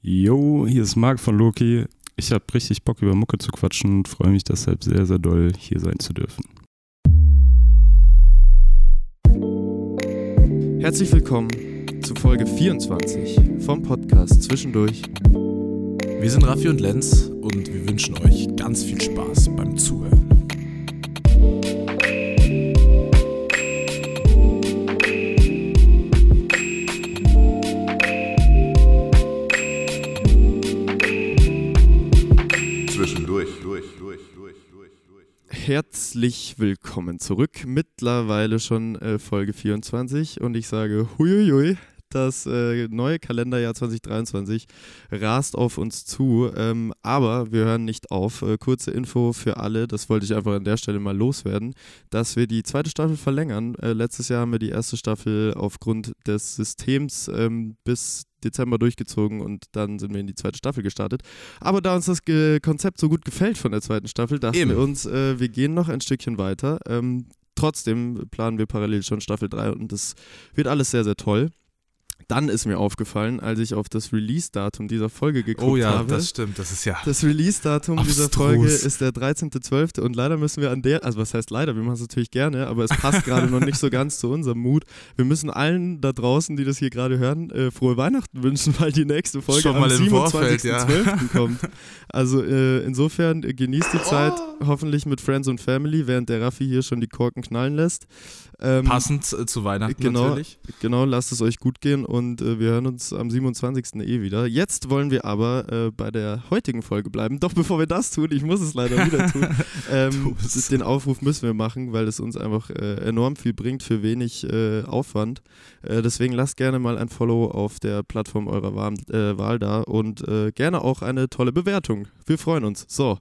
Yo, hier ist Marc von Loki. Ich habe richtig Bock über Mucke zu quatschen und freue mich deshalb sehr, sehr doll, hier sein zu dürfen. Herzlich willkommen zu Folge 24 vom Podcast Zwischendurch. Wir sind Raffi und Lenz und wir wünschen euch ganz viel Spaß beim Zuhören. Herzlich willkommen zurück. Mittlerweile schon äh, Folge 24 und ich sage huiuiui. Das äh, neue Kalenderjahr 2023 rast auf uns zu, ähm, aber wir hören nicht auf. Äh, kurze Info für alle, das wollte ich einfach an der Stelle mal loswerden, dass wir die zweite Staffel verlängern. Äh, letztes Jahr haben wir die erste Staffel aufgrund des Systems ähm, bis Dezember durchgezogen und dann sind wir in die zweite Staffel gestartet. Aber da uns das Ge Konzept so gut gefällt von der zweiten Staffel, dachten Eben. wir uns, äh, wir gehen noch ein Stückchen weiter. Ähm, trotzdem planen wir parallel schon Staffel 3 und das wird alles sehr, sehr toll. Dann ist mir aufgefallen, als ich auf das Release-Datum dieser Folge geguckt Oh ja, habe. das stimmt, das ist ja. Das Release-Datum dieser. Folge ist der 13.12. und leider müssen wir an der, also was heißt leider, wir machen es natürlich gerne, aber es passt gerade noch nicht so ganz zu unserem Mut. Wir müssen allen da draußen, die das hier gerade hören, äh, frohe Weihnachten wünschen, weil die nächste Folge Schon am mal im Vorfeld, 27.12. kommt. Also äh, insofern äh, genießt die Zeit hoffentlich mit Friends und Family, während der Raffi hier schon die Korken knallen lässt. Ähm, Passend zu Weihnachten Genau. natürlich. Genau, lasst es euch gut gehen und äh, wir hören uns am 27. eh wieder. Jetzt wollen wir aber äh, bei der heutigen Folge bleiben. Doch bevor wir das tun, ich muss es leider wieder tun, ähm, den Aufruf müssen wir machen, weil es uns einfach äh, enorm viel bringt für wenig äh, Aufwand. Äh, deswegen lasst gerne mal ein Follow auf der Plattform eurer Wahl, äh, Wahl da und gerne auch eine tolle Bewertung. Wir freuen uns. So,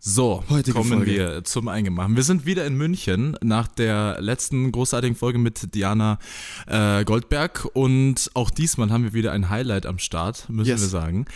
So, Heutige kommen Folge. wir zum Eingemachten. Wir sind wieder in München nach der letzten großartigen Folge mit Diana äh, Goldberg und auch diesmal haben wir wieder ein Highlight am Start, müssen Yes. wir sagen.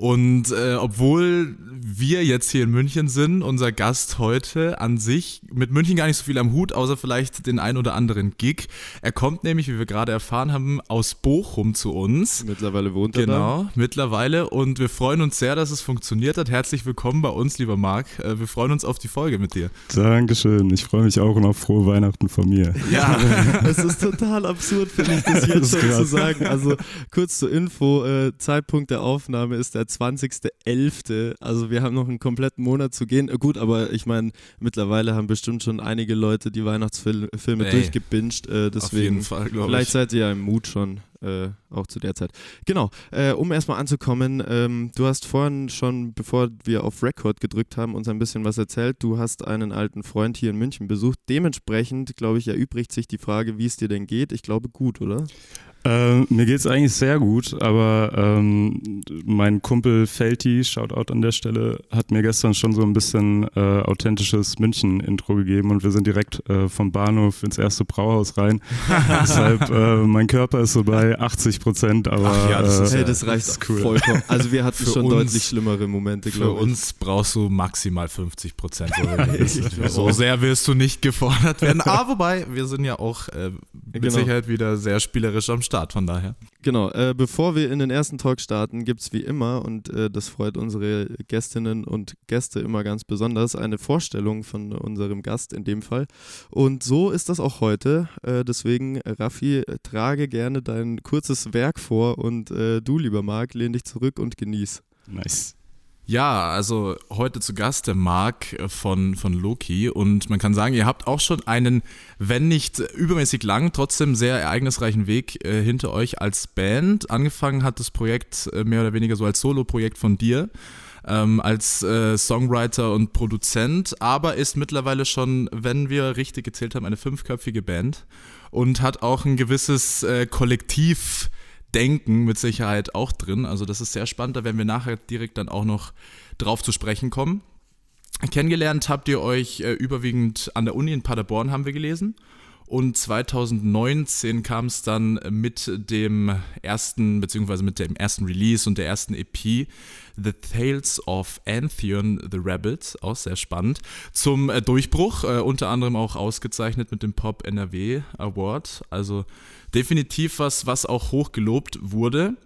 Und äh, obwohl wir jetzt hier in München sind, unser Gast heute an sich mit München gar nicht so viel am Hut, außer vielleicht den ein oder anderen Gig. Er kommt nämlich, wie wir gerade erfahren haben, aus Bochum zu uns. mittlerweile wohnt er da. Genau, mittlerweile. Und wir freuen uns sehr, dass es funktioniert hat. Herzlich willkommen bei uns, lieber Marc. Äh, Wir freuen uns auf die Folge mit dir. Dankeschön. Ich freue mich auch und auf frohe Weihnachten von mir. Ja, Es ist total absurd, finde ich, das Das jetzt ist schon zu sagen. Also kurz zur Info, äh, Zeitpunkt der Aufnahme ist der 20.11. Also wir haben noch einen kompletten Monat zu gehen. Äh, gut, aber ich meine, mittlerweile haben bestimmt schon einige Leute die Weihnachtsfilme Filme Ey, durchgebinged. Äh, auf deswegen jeden Fall, glaube Vielleicht ich. seid ihr ja im Mut schon, äh, auch zu der Zeit. Genau, äh, um erstmal anzukommen, ähm, du hast vorhin schon, bevor wir auf Record gedrückt haben, uns ein bisschen was erzählt. Du hast einen alten Freund hier in München besucht. Dementsprechend, glaube ich, erübrigt sich die Frage, wie es dir denn geht. Ich glaube gut, oder? Äh, mir geht es eigentlich sehr gut, aber ähm, mein Kumpel Felti, Shoutout an der Stelle, hat mir gestern schon so ein bisschen äh, authentisches München-Intro gegeben und wir sind direkt äh, vom Bahnhof ins erste Brauhaus rein. Deshalb, äh, mein Körper ist so bei 80 Prozent, aber Ach ja, das ist äh, hey, das reicht das ist cool. vollkommen. Also wir hatten Für schon uns- deutlich schlimmere Momente, Für glaube ich. uns brauchst du maximal 50 Prozent. So auch. sehr wirst du nicht gefordert werden. Aber wobei, wir sind ja auch äh, mit Genau. Sicherheit wieder sehr spielerisch am Start, von daher. Genau, äh, bevor wir in den ersten Talk starten, gibt es wie immer, und äh, das freut unsere Gästinnen und Gäste immer ganz besonders, eine Vorstellung von unserem Gast in dem Fall. Und so ist das auch heute. Äh, deswegen, Raffi, trage gerne dein kurzes Werk vor und äh, du, lieber Marc, lehn dich zurück und genieß. nice. Ja, also heute zu Gast der Marc von, von Loki und man kann sagen, ihr habt auch schon einen, wenn nicht übermäßig lang, trotzdem sehr ereignisreichen Weg äh, hinter euch als Band. Angefangen hat das Projekt äh, mehr oder weniger so als Solo-Projekt von dir, ähm, als äh, Songwriter und Produzent, aber ist mittlerweile schon, wenn wir richtig gezählt haben, eine fünfköpfige Band und hat auch ein gewisses äh, Kollektiv. Denken mit Sicherheit auch drin. Also das ist sehr spannend, da werden wir nachher direkt dann auch noch drauf zu sprechen kommen. Kennengelernt habt ihr euch äh, überwiegend an der Uni in Paderborn, haben wir gelesen. Und 2019 kam es dann mit dem ersten, beziehungsweise mit dem ersten Release und der ersten EP, The Tales of Antheon the Rabbit, auch sehr spannend, zum äh, Durchbruch, äh, unter anderem auch ausgezeichnet mit dem Pop NRW Award. Also definitiv was, was auch hoch gelobt wurde.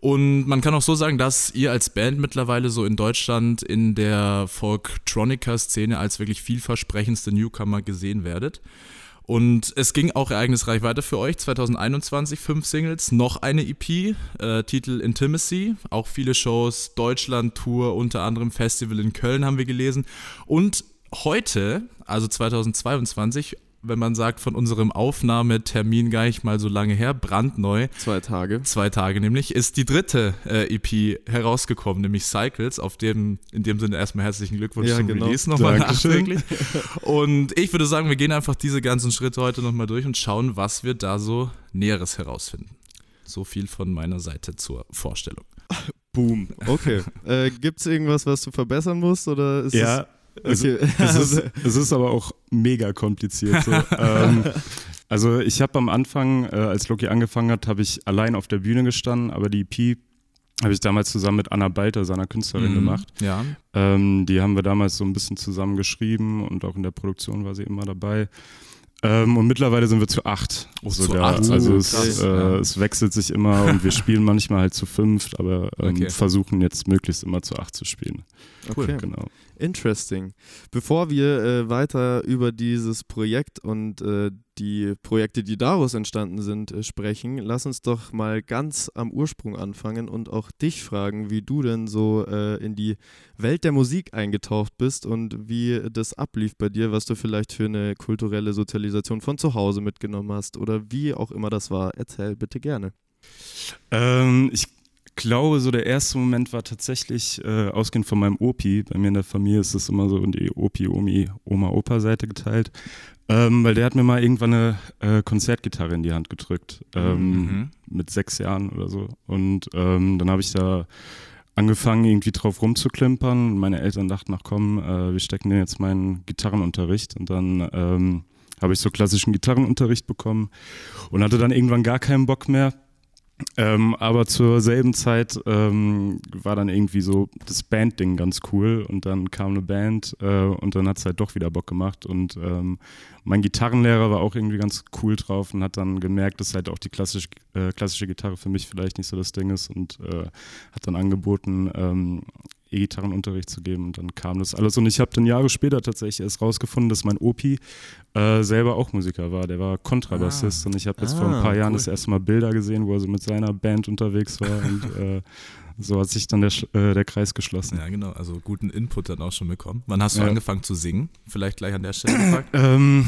Und man kann auch so sagen, dass ihr als Band mittlerweile so in Deutschland in der Folktronica-Szene als wirklich vielversprechendste Newcomer gesehen werdet. Und es ging auch ereignisreich weiter für euch. 2021 fünf Singles, noch eine EP, äh, Titel Intimacy, auch viele Shows, Deutschland-Tour, unter anderem Festival in Köln haben wir gelesen. Und heute, also 2022, wenn man sagt, von unserem Aufnahmetermin gar nicht mal so lange her, brandneu. Zwei Tage. Zwei Tage nämlich, ist die dritte äh, EP herausgekommen, nämlich Cycles, auf dem, in dem Sinne erstmal herzlichen Glückwunsch Ja, zum genau. Release nochmal Dankeschön. nachträglich. Und ich würde sagen, wir gehen einfach diese ganzen Schritte heute nochmal durch und schauen, was wir da so Näheres herausfinden. So viel von meiner Seite zur Vorstellung. Boom. Okay. äh, Gibt es irgendwas, was du verbessern musst? Oder ist Ja, okay. es, ist, es ist aber auch mega kompliziert. So. ähm, also ich habe am Anfang, äh, als Loki angefangen hat, habe ich allein auf der Bühne gestanden, aber die EP habe ich damals zusammen mit Anna Balter, seiner Künstlerin, Mhm. gemacht. Ja. Ähm, die haben wir damals so ein bisschen zusammen geschrieben und auch in der Produktion war sie immer dabei. Ähm, und mittlerweile sind wir zu acht. Oh, zu sogar. acht? Also Oh, es, äh, Ja. es wechselt sich immer und wir spielen manchmal halt zu fünft, aber ähm, Okay. versuchen jetzt möglichst immer zu acht zu spielen. okay. Genau. Interesting. Bevor wir äh, weiter über dieses Projekt und äh, die Projekte, die daraus entstanden sind, äh, sprechen, lass uns doch mal ganz am Ursprung anfangen und auch dich fragen, wie du denn so äh, in die Welt der Musik eingetaucht bist und wie das ablief bei dir, was du vielleicht für eine kulturelle Sozialisation von zu Hause mitgenommen hast oder wie auch immer das war. Erzähl bitte gerne. Ähm, ich glaube, so der erste Moment war tatsächlich äh, ausgehend von meinem Opi. Bei mir in der Familie ist es immer so in die Opi, Omi, Oma, Opa-Seite geteilt. Ähm, weil der hat mir mal irgendwann eine äh, Konzertgitarre in die Hand gedrückt. Ähm, Mhm. Mit sechs Jahren oder so. Und ähm, dann habe ich da angefangen, irgendwie drauf rumzuklimpern. Und Meine Eltern dachten, ach komm, äh, wir stecken dir jetzt meinen Gitarrenunterricht. Und dann ähm, habe ich so klassischen Gitarrenunterricht bekommen und hatte dann irgendwann gar keinen Bock mehr. Ähm, aber zur selben Zeit ähm, war dann irgendwie so das Band-Ding ganz cool und dann kam eine Band äh, und dann hat es halt doch wieder Bock gemacht und ähm, mein Gitarrenlehrer war auch irgendwie ganz cool drauf und hat dann gemerkt, dass halt auch die klassische, äh, klassische Gitarre für mich vielleicht nicht so das Ding ist und äh, hat dann angeboten, ähm, E-Gitarrenunterricht zu geben und dann kam das alles und ich habe dann Jahre später tatsächlich erst rausgefunden, dass mein Opi äh, selber auch Musiker war, der war Kontrabassist und ich habe jetzt vor Ah, ein paar Jahren cool. das erste Mal Bilder gesehen, wo er so mit seiner Band unterwegs war und äh, so hat sich dann der, äh, der Kreis geschlossen. Ja, genau. Also guten Input dann auch schon bekommen. Wann hast du Ja. angefangen zu singen? Vielleicht gleich an der Stelle gefragt. Ähm,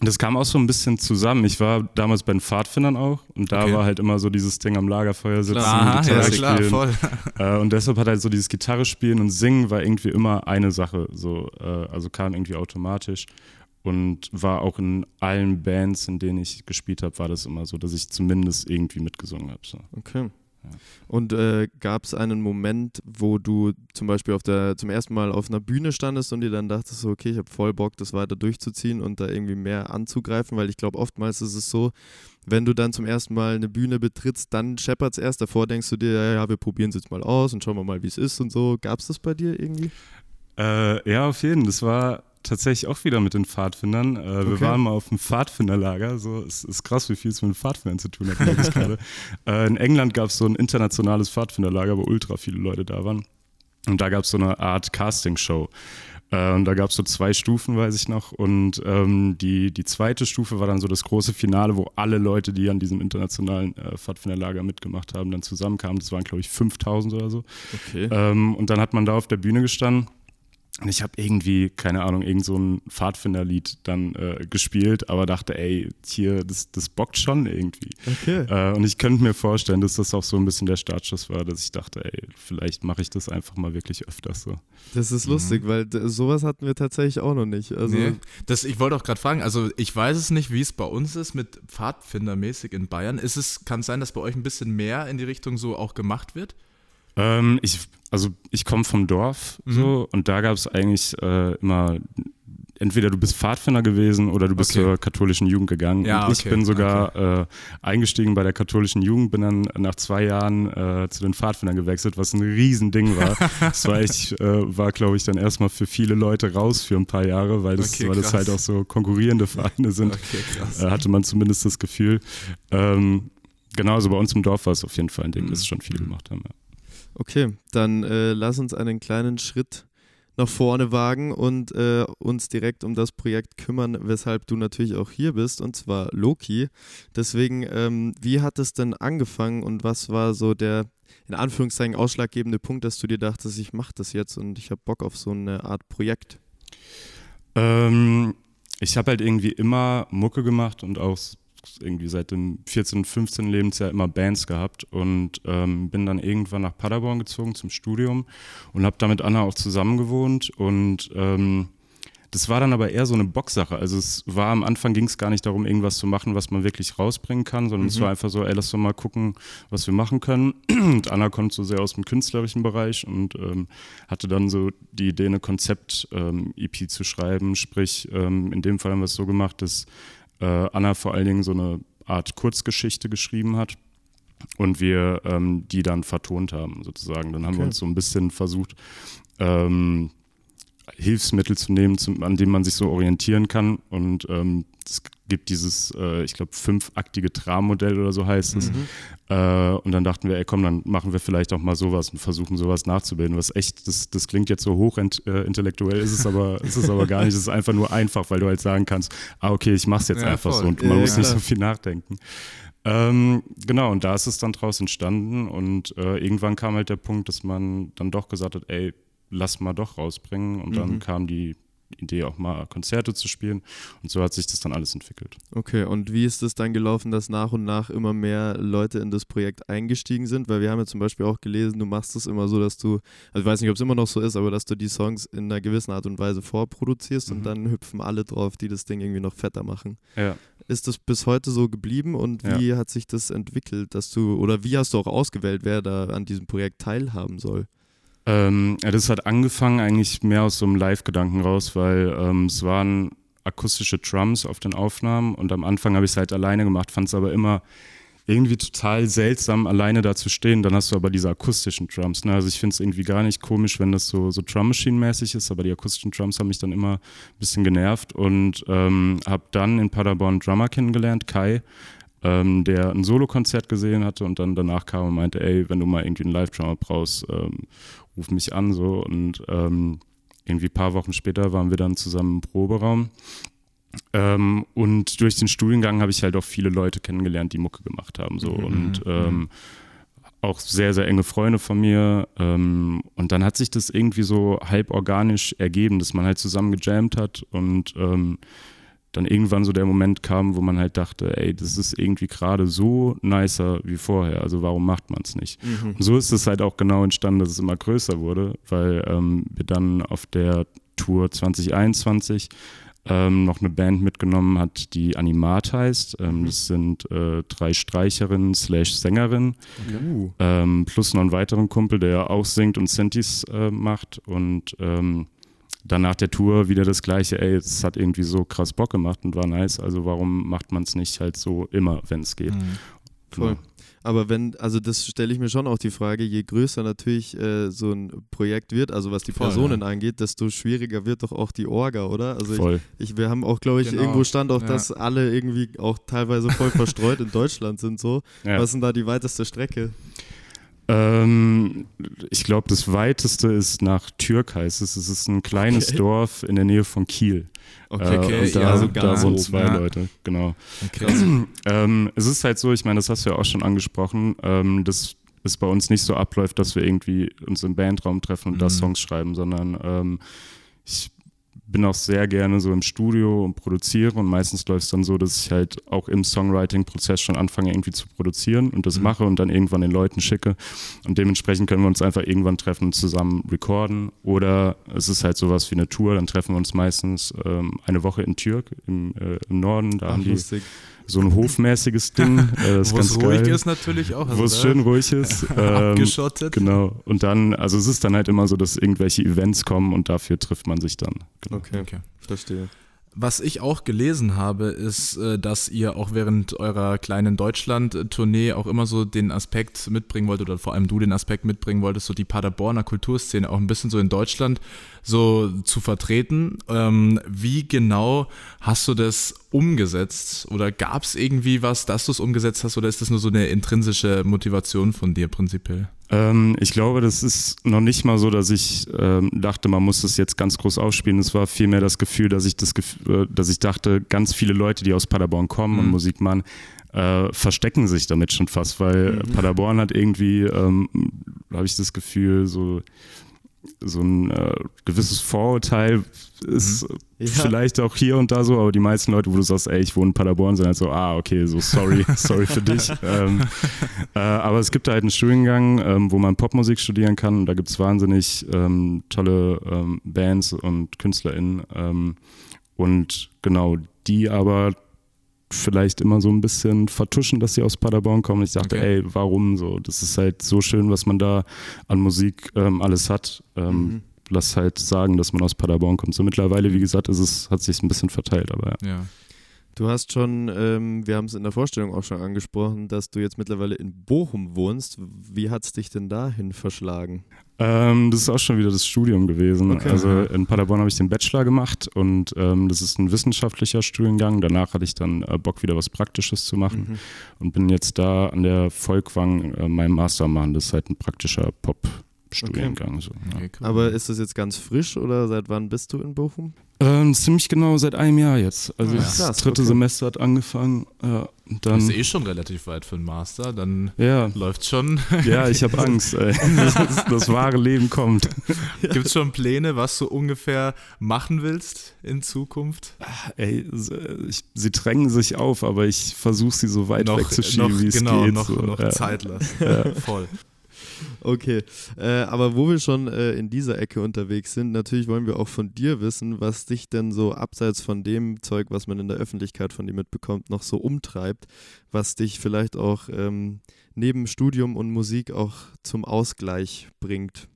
das kam auch so ein bisschen zusammen. Ich war damals bei den Pfadfindern auch und da Okay. war halt immer so dieses Ding am Lagerfeuer sitzen, Aha, Gitarre ja klar, spielen. voll. Äh, und deshalb hat halt so dieses Gitarre spielen und singen war irgendwie immer eine Sache. So, äh, also kam irgendwie automatisch. Und war auch in allen Bands, in denen ich gespielt habe, war das immer so, dass ich zumindest irgendwie mitgesungen habe. So. Okay. Und äh, gab es einen Moment, wo du zum Beispiel auf der, zum ersten Mal auf einer Bühne standest und dir dann dachtest, so, okay, ich habe voll Bock, das weiter durchzuziehen und da irgendwie mehr anzugreifen? Weil ich glaube, oftmals ist es so, wenn du dann zum ersten Mal eine Bühne betrittst, dann scheppert es erst. Davor denkst du dir, ja, ja wir probieren es jetzt mal aus und schauen wir mal, wie es ist und so. Gab es das bei dir irgendwie? Äh, ja, auf jeden Fall. Das war tatsächlich auch wieder mit den Pfadfindern. Äh, Wir Okay. waren mal auf dem Pfadfinderlager. So, es ist krass, wie viel es mit den Pfadfindern zu tun hat, gerade. Äh, in England gab es so ein internationales Pfadfinderlager, wo ultra viele Leute da waren. Und da gab es so eine Art Castingshow. Äh, und da gab es so zwei Stufen, weiß ich noch. Und ähm, die, die zweite Stufe war dann so das große Finale, wo alle Leute, die an diesem internationalen äh, Pfadfinderlager mitgemacht haben, dann zusammenkamen. Das waren, glaube ich, 5000 oder so. Okay. Ähm, und dann hat man da auf der Bühne gestanden. Und ich habe irgendwie, keine Ahnung, irgend so ein Pfadfinderlied dann äh, gespielt, aber dachte, ey, hier, das, das bockt schon irgendwie. Okay. Äh, und ich könnte mir vorstellen, dass das auch so ein bisschen der Startschuss war, dass ich dachte, ey, vielleicht mache ich das einfach mal wirklich öfters so. Das ist lustig, weil sowas hatten wir tatsächlich auch noch nicht. Also, nee. das, ich wollte auch gerade fragen, also ich weiß es nicht, wie es bei uns ist mit Pfadfindermäßig in Bayern. Ist es, kann es sein, dass bei euch ein bisschen mehr in die Richtung so auch gemacht wird? Ähm, ich, also ich komme vom Dorf Mhm. so und da gab es eigentlich äh, immer entweder du bist Pfadfinder gewesen oder du bist Okay. zur katholischen Jugend gegangen. Ja, und ich okay, bin sogar äh, eingestiegen bei der katholischen Jugend, bin dann nach zwei Jahren äh, zu den Pfadfindern gewechselt, was ein Riesending war. das war echt, äh, war glaube ich dann erstmal für viele Leute raus für ein paar Jahre, weil das, Okay, weil das halt auch so konkurrierende Vereine sind. Okay. Äh, hatte man zumindest das Gefühl. Ähm, genau, also bei uns im Dorf war es auf jeden Fall ein Ding, Mhm. dass es schon viele gemacht haben. Ja. Okay, dann äh, lass uns einen kleinen Schritt nach vorne wagen und äh, uns direkt um das Projekt kümmern, weshalb du natürlich auch hier bist, und zwar Loki. Deswegen, ähm, wie hat es denn angefangen und was war so der in Anführungszeichen ausschlaggebende Punkt, dass du dir dachtest, ich mache das jetzt und ich habe Bock auf so eine Art Projekt? Ähm, ich habe halt irgendwie immer Mucke gemacht und auch irgendwie seit dem 14., 15. Lebensjahr immer Bands gehabt und ähm, bin dann irgendwann nach Paderborn gezogen zum Studium und habe da mit Anna auch zusammen gewohnt und ähm, das war dann aber eher so eine Boxsache. Also es war am Anfang ging es gar nicht darum, irgendwas zu machen, was man wirklich rausbringen kann, sondern es war einfach so, ey, lass doch mal gucken, was wir machen können. Und Anna kommt so sehr aus dem künstlerischen Bereich und ähm, hatte dann so die Idee, eine Konzept-EP zu schreiben. Sprich, ähm, in dem Fall haben wir es so gemacht, dass äh, Anna vor allen Dingen so eine Art Kurzgeschichte geschrieben hat und wir ähm, die dann vertont haben, sozusagen. Dann haben wir Okay. uns so ein bisschen versucht, ähm, Hilfsmittel zu nehmen, zum, an dem man sich so orientieren kann. Und ähm, es gibt dieses, äh, ich glaube, fünfaktige Trammodell oder so heißt es. Äh, und dann dachten wir, ey komm, dann machen wir vielleicht auch mal sowas und versuchen sowas nachzubilden. Was echt, das, das klingt jetzt so hochintellektuell, äh, ist es aber, ist es aber gar nicht. Es ist einfach nur einfach, weil du halt sagen kannst, ah okay, ich mach's jetzt Ja, einfach voll. so und man Ja, muss nicht so viel nachdenken. Ähm, genau, und da ist es dann draus entstanden und äh, irgendwann kam halt der Punkt, dass man dann doch gesagt hat, ey, lass mal doch rausbringen und dann Mhm. kam die Idee auch mal Konzerte zu spielen und so hat sich das dann alles entwickelt. Okay, und wie ist es dann gelaufen, dass nach und nach immer mehr Leute in das Projekt eingestiegen sind? Weil wir haben ja zum Beispiel auch gelesen, du machst es immer so, dass du, also ich weiß nicht, ob es immer noch so ist, aber dass du die Songs in einer gewissen Art und Weise vorproduzierst und Mhm. dann hüpfen alle drauf, die das Ding irgendwie noch fetter machen. Ja. Ist das bis heute so geblieben und Ja. wie hat sich das entwickelt, dass du, oder wie hast du auch ausgewählt, wer da an diesem Projekt teilhaben soll? Ähm, das hat angefangen eigentlich mehr aus so einem Live-Gedanken raus, weil ähm, es waren akustische Drums auf den Aufnahmen und am Anfang habe ich es halt alleine gemacht, fand es aber immer irgendwie total seltsam, alleine da zu stehen. Dann hast du aber diese akustischen Drums. Ne? Also ich finde es irgendwie gar nicht komisch, wenn das so, so Drum Machine-mäßig ist, aber die akustischen Drums haben mich dann immer ein bisschen genervt und ähm, habe dann in Paderborn Drummer kennengelernt, Kai, ähm, der ein Solokonzert gesehen hatte und dann danach kam und meinte, ey, wenn du mal irgendwie einen Live-Drummer brauchst, ähm, ruf mich an so und ähm, irgendwie ein paar Wochen später waren wir dann zusammen im Proberaum. Ähm, und durch den Studiengang habe ich halt auch viele Leute kennengelernt, die Mucke gemacht haben. So. Mhm, Und ähm, auch sehr, sehr enge Freunde von mir. Ähm, und dann hat sich das irgendwie so halb organisch ergeben, dass man halt zusammen gejammt hat und dann irgendwann so der Moment kam, wo man halt dachte, ey, das ist irgendwie gerade so nicer wie vorher, also warum macht man es nicht? Und so ist es halt auch genau entstanden, dass es immer größer wurde, weil ähm, wir dann auf der Tour 2021 ähm, noch eine Band mitgenommen hat, die Animat heißt. Ähm, Das sind äh, drei Streicherinnen slash Sängerinnen Uh. ähm, plus noch einen weiteren Kumpel, der auch singt und Synthes äh, macht und ähm, dann nach der Tour wieder das gleiche, ey, es hat irgendwie so krass Bock gemacht und war nice, also warum macht man es nicht halt so immer, wenn es geht? Mhm. Voll. Aber wenn, also das stelle ich mir schon auch die Frage, je größer natürlich äh, so ein Projekt wird, also was die Voll, Personen ja. angeht, desto schwieriger wird doch auch die Orga, oder? Also ich, Voll. ich, wir haben auch, glaube ich, Genau, irgendwo stand auch, ja. dass alle irgendwie auch teilweise voll verstreut in Deutschland sind so. Ja. Was ist denn da die weiteste Strecke? Ähm, ich glaube, das weiteste ist nach Türk heißt es. Es ist ein kleines Okay. Dorf in der Nähe von Kiel. Okay, äh, und da, ja, so da oben, zwei ja. Leute, genau. Okay. Ähm, es ist halt so, ich meine, das hast du ja auch schon angesprochen, ähm, dass es bei uns nicht so abläuft, dass wir irgendwie uns im Bandraum treffen und da Mhm. Songs schreiben, sondern ähm, ich bin auch sehr gerne so im Studio und produziere und meistens läuft es dann so, dass ich halt auch im Songwriting-Prozess schon anfange irgendwie zu produzieren und das Mhm. mache und dann irgendwann den Leuten schicke und dementsprechend können wir uns einfach irgendwann treffen und zusammen recorden oder es ist halt sowas wie eine Tour, dann treffen wir uns meistens ähm, eine Woche in Türk im, äh, im Norden, da Ach, haben die lustig. So ein hofmäßiges Ding. Äh, das ist Wo es ganz ruhig geil. ist natürlich auch. Wo es also, schön ne? ruhig ist. Ähm, Abgeschottet. Genau. Und dann, also es ist dann halt immer so, dass irgendwelche Events kommen und dafür trifft man sich dann. Genau. Okay, Okay. verstehe. Was ich auch gelesen habe, ist, äh, dass ihr auch während eurer kleinen Deutschland-Tournee auch immer so den Aspekt mitbringen wolltet, oder vor allem du den Aspekt mitbringen wolltest, so die Paderborner Kulturszene auch ein bisschen so in Deutschland so zu vertreten. Ähm, wie genau hast du das umgesetzt? Oder gab es irgendwie was, dass du es umgesetzt hast, oder ist das nur so eine intrinsische Motivation von dir prinzipiell? Ähm, ich glaube, das ist noch nicht mal so, dass ich ähm, dachte, man muss das jetzt ganz groß ausspielen. Es war vielmehr das Gefühl, dass ich das Gefühl, äh, dass ich dachte, ganz viele Leute, die aus Paderborn kommen und Mhm. Musik machen, äh, verstecken sich damit schon fast, weil Mhm. Paderborn hat irgendwie, ähm, habe ich das Gefühl, so so ein äh, gewisses Vorurteil ist Ja. vielleicht auch hier und da so, aber die meisten Leute, wo du sagst, ey, ich wohne in Paderborn, sind halt so, ah, okay, so sorry, sorry für dich. ähm, äh, aber es gibt halt einen Studiengang, ähm, wo man Popmusik studieren kann und da gibt es wahnsinnig ähm, tolle ähm, Bands und KünstlerInnen ähm, und genau, die aber vielleicht immer so ein bisschen vertuschen, dass sie aus Paderborn kommen. Ich dachte, Okay. ey, warum so? Das ist halt so schön, was man da an Musik ähm, alles hat. Ähm, Mhm. Lass halt sagen, dass man aus Paderborn kommt. So mittlerweile, wie gesagt, ist es, hat sich ein bisschen verteilt, aber ja. Ja. Du hast schon, ähm, wir haben es in der Vorstellung auch schon angesprochen, dass du jetzt mittlerweile in Bochum wohnst. Wie hat es dich denn dahin verschlagen? Ähm, das ist auch schon wieder das Studium gewesen. Okay. Also in Paderborn habe ich den Bachelor gemacht und ähm, das ist ein wissenschaftlicher Studiengang. Danach hatte ich dann äh, Bock, wieder was Praktisches zu machen Mhm. und bin jetzt da an der Volkwang äh, meinen Master machen. Das ist halt ein praktischer Pop-Studiengang. So, ja. Okay, cool. Aber ist das jetzt ganz frisch oder seit wann bist du in Bochum? ähm, ziemlich genau seit einem Jahr jetzt. Also Ah, ja. das Krass, dritte okay. Semester hat angefangen. Ja, dann, das ist eh schon relativ weit für einen Master, dann ja, läuft schon. ja, ich habe Angst. Ey. Das, das wahre Leben kommt. Gibt es schon Pläne, was du ungefähr machen willst in Zukunft? Ey, ich, sie drängen sich auf, aber ich versuche sie so weit wegzuschieben, wie es genau, geht. noch, so. noch ja. Zeit lassen. Ja. Voll. Okay, äh, aber wo wir schon äh, in dieser Ecke unterwegs sind, natürlich wollen wir auch von dir wissen, was dich denn so abseits von dem Zeug, was man in der Öffentlichkeit von dir mitbekommt, noch so umtreibt, was dich vielleicht auch ähm, neben Studium und Musik auch zum Ausgleich bringt.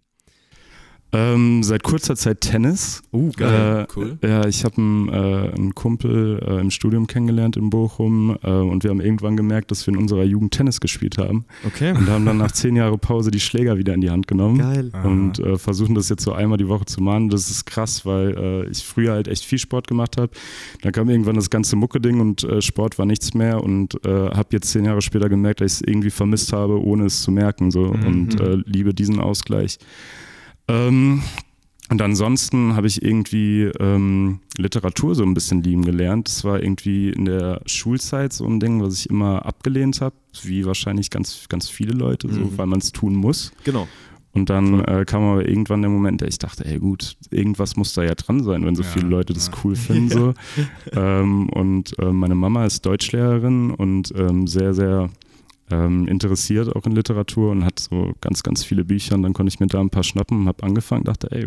Ähm, seit kurzer Zeit Tennis. Uh, Äh, cool. Ja, ich habe einen, äh, einen Kumpel äh, im Studium kennengelernt in Bochum äh, und wir haben irgendwann gemerkt, dass wir in unserer Jugend Tennis gespielt haben Okay. und haben dann nach zehn Jahren Pause die Schläger wieder in die Hand genommen. Geil. und äh, versuchen das jetzt so einmal die Woche zu machen. Das ist krass, weil äh, ich früher halt echt viel Sport gemacht habe. Dann kam irgendwann das ganze Mucke-Ding und äh, Sport war nichts mehr und äh, habe jetzt zehn Jahre später gemerkt, dass ich es irgendwie vermisst habe, ohne es zu merken so Mhm. und äh, liebe diesen Ausgleich. Ähm, und ansonsten habe ich irgendwie ähm, Literatur so ein bisschen lieben gelernt. Das war irgendwie in der Schulzeit so ein Ding, was ich immer abgelehnt habe, wie wahrscheinlich ganz, ganz viele Leute, so, Mhm. weil man es tun muss. Genau. Und dann äh, kam aber irgendwann der Moment, der ich dachte, ey gut, irgendwas muss da ja dran sein, wenn so Ja, viele Leute das ja. cool finden. So. ähm, und äh, meine Mama ist Deutschlehrerin und ähm, sehr, sehr ähm, interessiert auch in Literatur und hat so ganz, ganz viele Bücher. Und dann konnte ich mir da ein paar schnappen, habe angefangen, dachte, ey,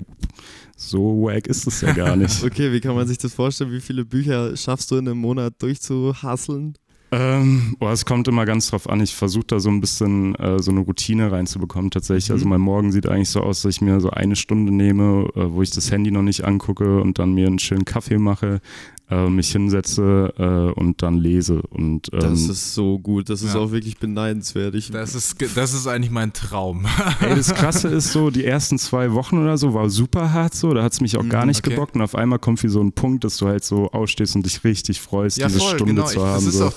so wack ist es ja gar nicht. Okay, wie kann man sich das vorstellen? Wie viele Bücher schaffst du in einem Monat durchzuhasseln? Ähm, boah, es kommt immer ganz drauf an. Ich versuche da so ein bisschen äh, so eine Routine reinzubekommen tatsächlich. Mhm. Also mein Morgen sieht eigentlich so aus, dass ich mir so eine Stunde nehme, äh, wo ich das Handy noch nicht angucke und dann mir einen schönen Kaffee mache, äh, mich hinsetze äh, und dann lese. Und ähm, Das ist so gut. Das ist Ja. auch wirklich beneidenswert. Ich, Das ist, das ist eigentlich mein Traum. Ey, das Krasse ist so, die ersten zwei Wochen oder so war super hart so, da hat es mich auch gar Mhm, nicht okay. gebockt und auf einmal kommt wie so ein Punkt, dass du halt so aufstehst und dich richtig freust, diese Stunde genau. zu Ich, haben. das ist so. auch,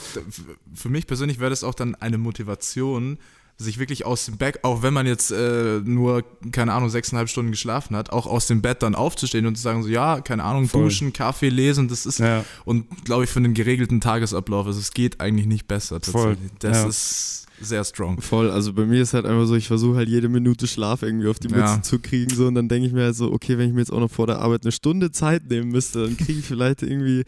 für mich persönlich wäre das auch dann eine Motivation, sich wirklich aus dem Bett, auch wenn man jetzt äh, nur, keine Ahnung, sechseinhalb Stunden geschlafen hat, auch aus dem Bett dann aufzustehen und zu sagen, so, ja, keine Ahnung, Voll. duschen, Kaffee, lesen, das ist, ja. und glaube ich, für einen geregelten Tagesablauf, also es geht eigentlich nicht besser Voll, tatsächlich. Das ja. ist sehr strong. Voll, also bei mir ist halt einfach so, ich versuche halt jede Minute Schlaf irgendwie auf die Mütze Ja. zu kriegen so und dann denke ich mir halt so, okay, wenn ich mir jetzt auch noch vor der Arbeit eine Stunde Zeit nehmen müsste, dann kriege ich vielleicht irgendwie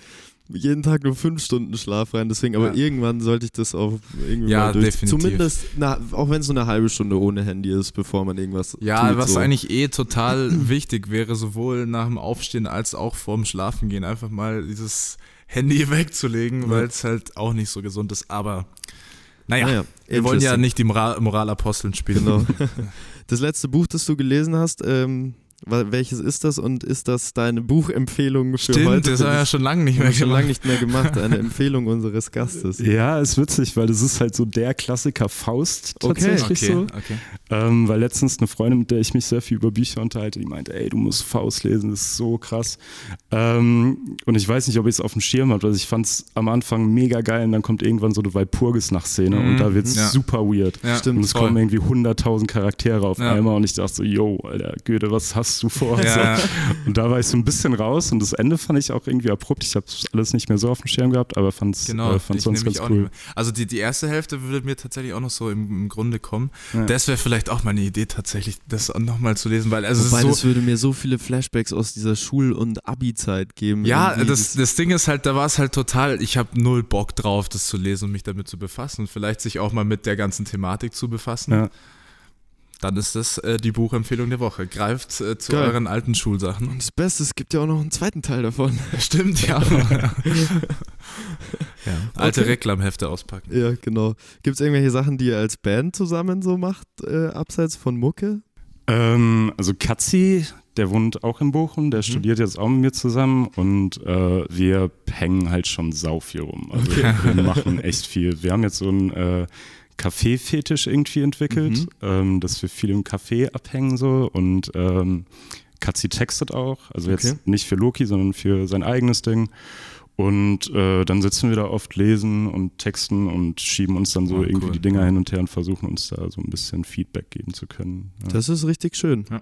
jeden Tag nur fünf Stunden Schlaf rein. Deswegen, aber Ja. irgendwann sollte ich das auch irgendwie Ja, mal durch. definitiv. Zumindest, na, auch wenn es nur eine halbe Stunde ohne Handy ist, bevor man irgendwas Ja, tut, was so. eigentlich eh total wichtig wäre, sowohl nach dem Aufstehen als auch vorm Schlafengehen, einfach mal dieses Handy wegzulegen, weil es halt auch nicht so gesund ist. Aber naja, Naja, wir wollen ja nicht die Moral Moralaposteln spielen. Genau. Das letzte Buch, das du gelesen hast, ähm, welches ist das und ist das deine Buchempfehlung für Stimmt, heute? das haben wir ja schon lange nicht mehr schon gemacht. lange nicht mehr gemacht. Eine Empfehlung unseres Gastes. Ja, ist witzig, weil das ist halt so der Klassiker Faust Okay. tatsächlich Okay, so. okay. Ähm, weil letztens eine Freundin, mit der ich mich sehr viel über Bücher unterhalte, die meinte, ey, du musst Faust lesen, das ist so krass. Ähm, und ich weiß nicht, ob ich es auf dem Schirm habe. Also ich fand es am Anfang mega geil und dann kommt irgendwann so eine Walpurgis-Nach-Szene Mhm, und da wird es ja. super weird. Ja, Stimmt, Und es voll. kommen irgendwie 100.000 Charaktere auf Ja. einmal und ich dachte so, yo, Alter, Goethe, was hast du vor? Ja. So. Und da war ich so ein bisschen raus und das Ende fand ich auch irgendwie abrupt. Ich habe alles nicht mehr so auf dem Schirm gehabt, aber fand es Genau, äh, fand's sonst ganz auch nicht cool. mehr. Also die, die erste Hälfte würde mir tatsächlich auch noch so im, im Grunde kommen. Ja. Das wäre vielleicht auch mal eine Idee, tatsächlich das nochmal zu lesen, weil also es Wobei, das so. würde mir so viele Flashbacks aus dieser Schul- und Abi-Zeit geben. Ja, das, das Ding ist halt, da war es halt total, ich habe null Bock drauf, das zu lesen und mich damit zu befassen und vielleicht sich auch mal mit der ganzen Thematik zu befassen. Ja. Dann ist das äh, die Buchempfehlung der Woche. Greift äh, zu Geil. euren alten Schulsachen. Und das Beste, es gibt ja auch noch einen zweiten Teil davon. Stimmt, ja. ja. Alte Okay. Reklamhefte auspacken. Ja, genau. Gibt es irgendwelche Sachen, die ihr als Band zusammen so macht, äh, abseits von Mucke? Ähm, also Katzi, der wohnt auch in Bochum, Mhm. der studiert jetzt auch mit mir zusammen und äh, wir hängen halt schon sau viel rum. Also wir machen echt viel. Wir haben jetzt so einen äh, Kaffee-Fetisch irgendwie entwickelt, Mhm. ähm, dass wir viel im Café abhängen so und ähm, Katzi textet auch, also jetzt Okay. nicht für Loki, sondern für sein eigenes Ding. Und äh, dann sitzen wir da oft, lesen und texten und schieben uns dann so Oh, irgendwie cool. die Dinger hin und her und versuchen uns da so ein bisschen Feedback geben zu können. Ja. Das ist richtig schön. Ja.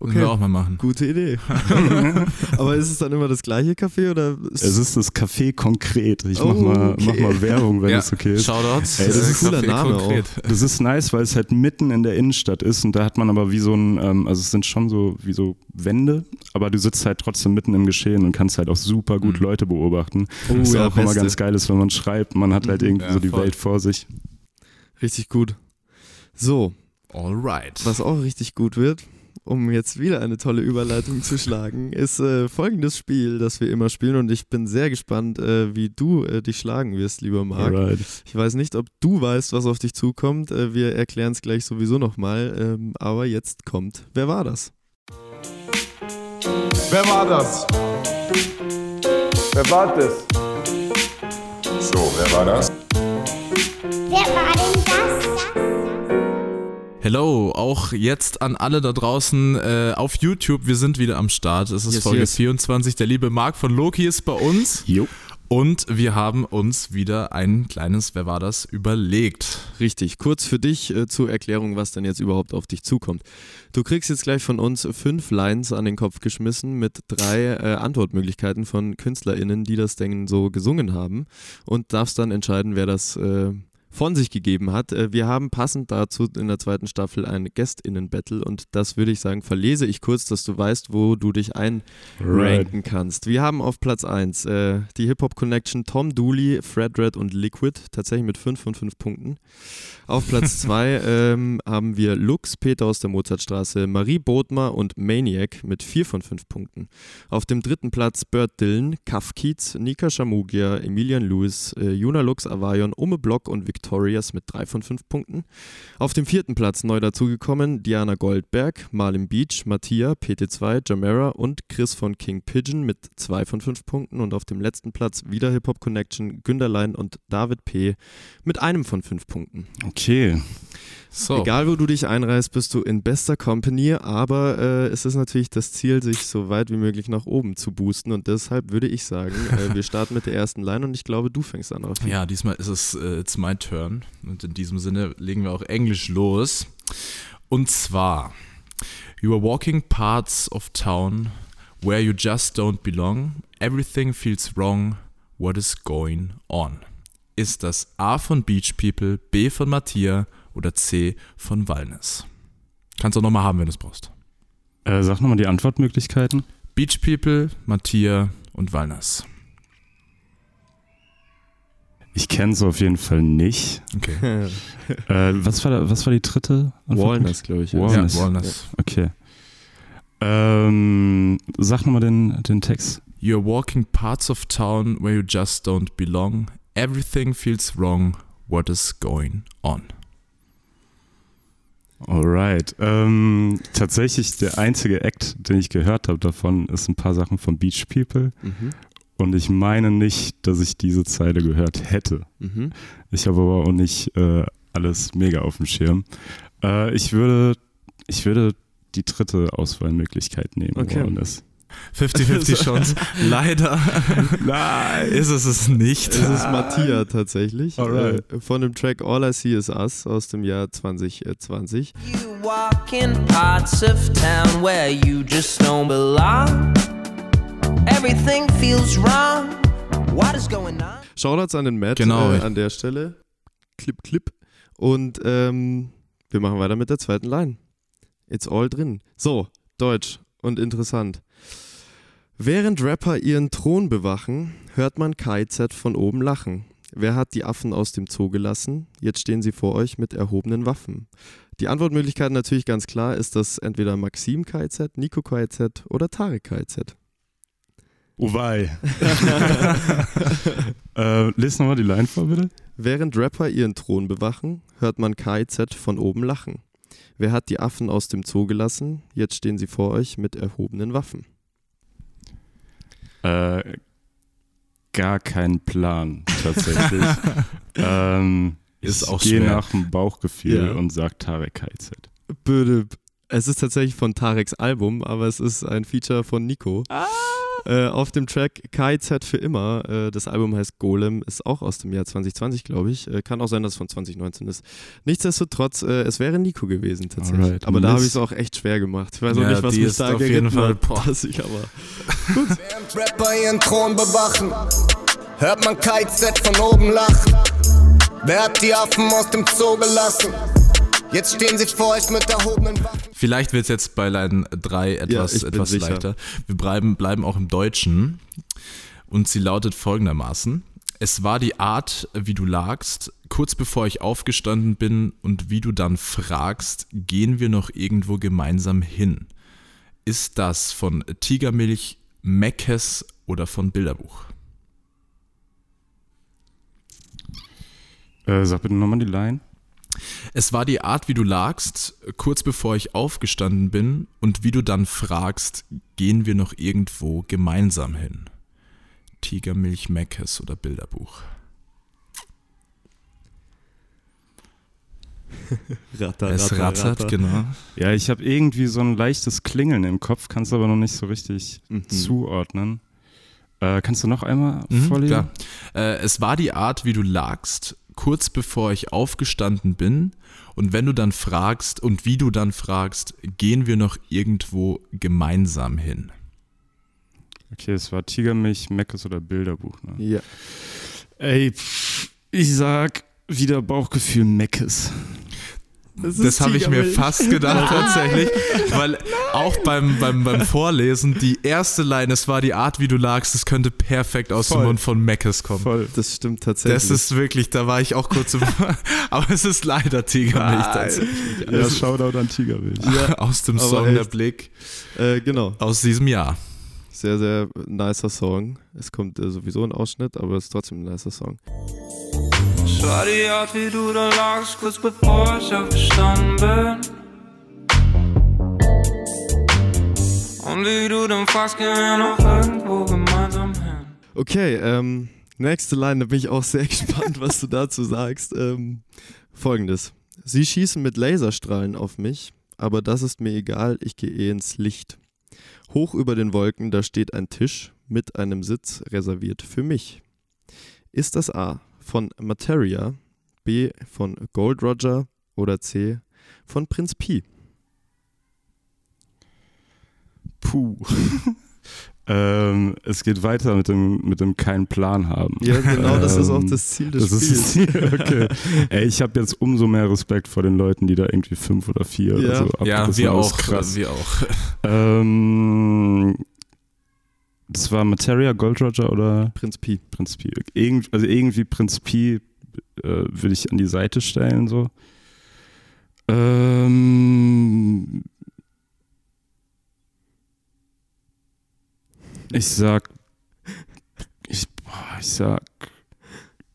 Müssen wir Okay, auch mal machen. gute Idee. Aber ist es dann immer das gleiche Café oder? Es ist das Café konkret. Ich mach, Oh, mal, okay. mach mal Werbung, wenn Ja, es okay ist. Shoutouts. Ey, das ist ein cooler Café Name konkret. Das ist nice, weil es halt mitten in der Innenstadt ist und da hat man aber wie so ein, ähm, also es sind schon so wie so Wände, aber du sitzt halt trotzdem mitten im Geschehen und kannst halt auch super gut Mhm. Leute beobachten. Oh, Was ja, auch immer beste. ganz geil ist, wenn man schreibt, man hat halt Mhm. irgendwie Ja, so die voll. Welt vor sich. Richtig gut. So, Alright. was auch richtig gut wird, um jetzt wieder eine tolle Überleitung zu schlagen, ist äh, folgendes Spiel, das wir immer spielen und ich bin sehr gespannt, äh, wie du äh, dich schlagen wirst, lieber Marc. Alright. Ich weiß nicht, ob du weißt, was auf dich zukommt. Äh, wir erklären es gleich sowieso nochmal. Ähm, aber jetzt kommt, wer war das? Wer war das? Wer war das? So, wer war das? Wer war das? Hello, auch jetzt an alle da draußen äh, auf YouTube. Wir sind wieder am Start. Es ist Yes, Folge yes. 24. Der liebe Marc von Loki ist bei uns. Jo. Und wir haben uns wieder ein kleines Wer war das überlegt. Richtig, kurz für dich äh, zur Erklärung, was denn jetzt überhaupt auf dich zukommt. Du kriegst jetzt gleich von uns fünf Lines an den Kopf geschmissen mit drei äh, Antwortmöglichkeiten von KünstlerInnen, die das denn so gesungen haben und darfst dann entscheiden, wer das äh, von sich gegeben hat. Äh, wir haben passend dazu in der zweiten Staffel ein GästInnen-Battle und das würde ich sagen, verlese ich kurz, dass du weißt, wo du dich einranken kannst. Wir haben auf Platz 1 äh, die Hip-Hop-Connection Tom Dooley, Fred Red und Liquid, tatsächlich mit 5 von 5 Punkten. Auf Platz 2 ähm, haben wir Lux, Peter aus der Mozartstraße, Marie Bodmer und Maniac mit 4 von 5 Punkten. Auf dem dritten Platz Bert Dillon, Kaf Kiez, Nika Shamugia, Emilian Lewis, äh, Juna Lux, Avayon, Ume Block und Victorious mit 3 von 5 Punkten. Auf dem vierten Platz neu dazugekommen Diana Goldberg, Marlin Beach, Mattia, PT2, Jamera und Chris von King Pigeon mit 2 von 5 Punkten. Und auf dem letzten Platz wieder Hip-Hop Connection, Günderlein und David P. mit einem von 5 Punkten. Okay. So. Egal, wo du dich einreißt, bist du in bester Company, aber äh, es ist natürlich das Ziel, sich so weit wie möglich nach oben zu boosten und deshalb würde ich sagen, äh, wir starten mit der ersten Line und ich glaube, du fängst an. Auf. Ja, diesmal ist es äh, it's my turn. Und in diesem Sinne legen wir auch Englisch los. Und zwar, you are walking parts of town where you just don't belong. Everything feels wrong. What is going on? Ist das A von Beach People, B von Mattia oder C von Wallness? Kannst du auch nochmal haben, wenn du es brauchst. Äh, sag nochmal die Antwortmöglichkeiten. Beach People, Mattia und Wallness. Ich kenne es auf jeden Fall nicht. Okay. Äh, was, war da, was war die dritte? Walnuts, glaube ich. Ja, Wallness. Wallness. Okay. Ähm, sag nochmal den, den Text. You're walking parts of town where you just don't belong. Everything feels wrong. What is going on? Alright. Ähm, tatsächlich der einzige Act, den ich gehört habe davon, ist ein paar Sachen von Beach People. Mhm. Und ich meine nicht, dass ich diese Zeile gehört hätte. Mhm. Ich habe aber auch nicht äh, alles mega auf dem Schirm. Äh, ich würde, ich würde die dritte Auswahlmöglichkeit nehmen. Okay. Wellness. 50-50 Chance. Leider Nein. ist es es nicht. Es ist Mattia tatsächlich. Alright. Äh, von dem Track All I See Is Us aus dem Jahr 2020. You walk in parts of town where you just don't belong. Everything feels wrong. What is going on? Shoutouts an den Matt Genau. äh, an der Stelle. Clip, clip. Und ähm, wir machen weiter mit der zweiten Line. It's all drin. So, Deutsch und interessant. Während Rapper ihren Thron bewachen, hört man KZ von oben lachen. Wer hat die Affen aus dem Zoo gelassen? Jetzt stehen sie vor euch mit erhobenen Waffen. Die Antwortmöglichkeit natürlich ganz klar ist das entweder Maxim KZ, Nico KZ oder Tarek KZ. Uwei. äh, lies nochmal die Line vor, bitte. Während Rapper ihren Thron bewachen, hört man KIZ von oben lachen. Wer hat die Affen aus dem Zoo gelassen? Jetzt stehen sie vor euch mit erhobenen Waffen. Äh, gar keinen Plan, tatsächlich. ähm, Ist ich auch gehe schwer. nach dem Bauchgefühl Ja. und sag Tarek KZ. Böde. Es ist tatsächlich von Tareks Album, aber es ist ein Feature von Nico. Äh, auf dem Track KIZ für immer. Äh, das Album heißt Golem, ist auch aus dem Jahr 2020, glaube ich. Äh, kann auch sein, dass es von 2019 ist. Nichtsdestotrotz, äh, es wäre Nico gewesen tatsächlich. Alright, aber da habe ich Mist. es auch echt schwer gemacht. Ich weiß auch Ja, nicht, was die mich ist da auf jeden Fall- hat, ich aber Während Rapper ihren Thron bewachen, hört man KZ von oben lachen. Wer hat die Affen aus dem Zoo gelassen? Jetzt stehen sie vor euch mit erhobenen Waffen. Vielleicht wird es jetzt bei Line 3 etwas, bin etwas leichter. Wir bleiben, bleiben auch im Deutschen und sie lautet folgendermaßen. Es war die Art, wie du lagst, kurz bevor ich aufgestanden bin und wie du dann fragst, gehen wir noch irgendwo gemeinsam hin? Ist das von Tigermilch, Meckes oder von Bilderbuch? Äh, sag bitte nochmal die Line. Es war die Art, wie du lagst, kurz bevor ich aufgestanden bin und wie du dann fragst, gehen wir noch irgendwo gemeinsam hin? Tigermilch, Meckes oder Bilderbuch? ratter, es ratter, rattert, ratter. genau. Ja, ich habe irgendwie so ein leichtes Klingeln im Kopf, kannst aber noch nicht so richtig Mhm. zuordnen. Äh, kannst du noch einmal Mhm, vorlesen? klar. Äh, es war die Art, wie du lagst, kurz bevor ich aufgestanden bin. Und wenn du dann fragst und wie du dann fragst, gehen wir noch irgendwo gemeinsam hin? Okay, es war Tigermilch, Meckes oder Bilderbuch. Ne? Ja. Ey, pff, ich sag wieder Bauchgefühl Meckes. Das habe ich mir fast gedacht tatsächlich, weil auch beim, beim, beim Vorlesen die erste Line, es war die Art, wie du lagst, das könnte perfekt aus Voll. dem Mund von Meckes kommen. Voll. Das stimmt tatsächlich. Das ist wirklich, da war ich auch kurz im, aber es ist leider Tigermilch tatsächlich. Ja, Shoutout an Tigermilch. aus dem Song Der echt. Blick äh, genau. aus diesem Jahr. Sehr, sehr nicer Song. Es kommt äh, sowieso ein Ausschnitt, aber es ist trotzdem ein nicer Song. Es war die Art, wie du da lagst, kurz bevor ich aufgestanden bin. Und wie du dann fast gehen wir noch irgendwo gemeinsam hin. Okay, ähm, nächste Line, da bin ich auch sehr gespannt, was du dazu sagst. Ähm, Folgendes. Sie schießen mit Laserstrahlen auf mich, aber das ist mir egal, ich gehe eh ins Licht. Hoch über den Wolken, da steht ein Tisch mit einem Sitz reserviert für mich. Ist das A von Materia, B von Gold Roger oder C von Prinz Pi? Puh. ähm, es geht weiter mit dem, mit dem keinen Plan haben. Ja, genau, das ist auch Ähm, das Ziel des Das ist Spiels. das Ziel. Okay. Ey, ich habe jetzt umso mehr Respekt vor den Leuten, die da irgendwie fünf oder vier Ja. oder so Ja, wir ist auch. Krass. Wir auch. Ähm, das war Materia, Gold Roger oder Prinz Pi. Prinz Pi? Irgend, also irgendwie Prinz Pi äh, würde ich an die Seite stellen, so. Ähm, ich sag Ich sag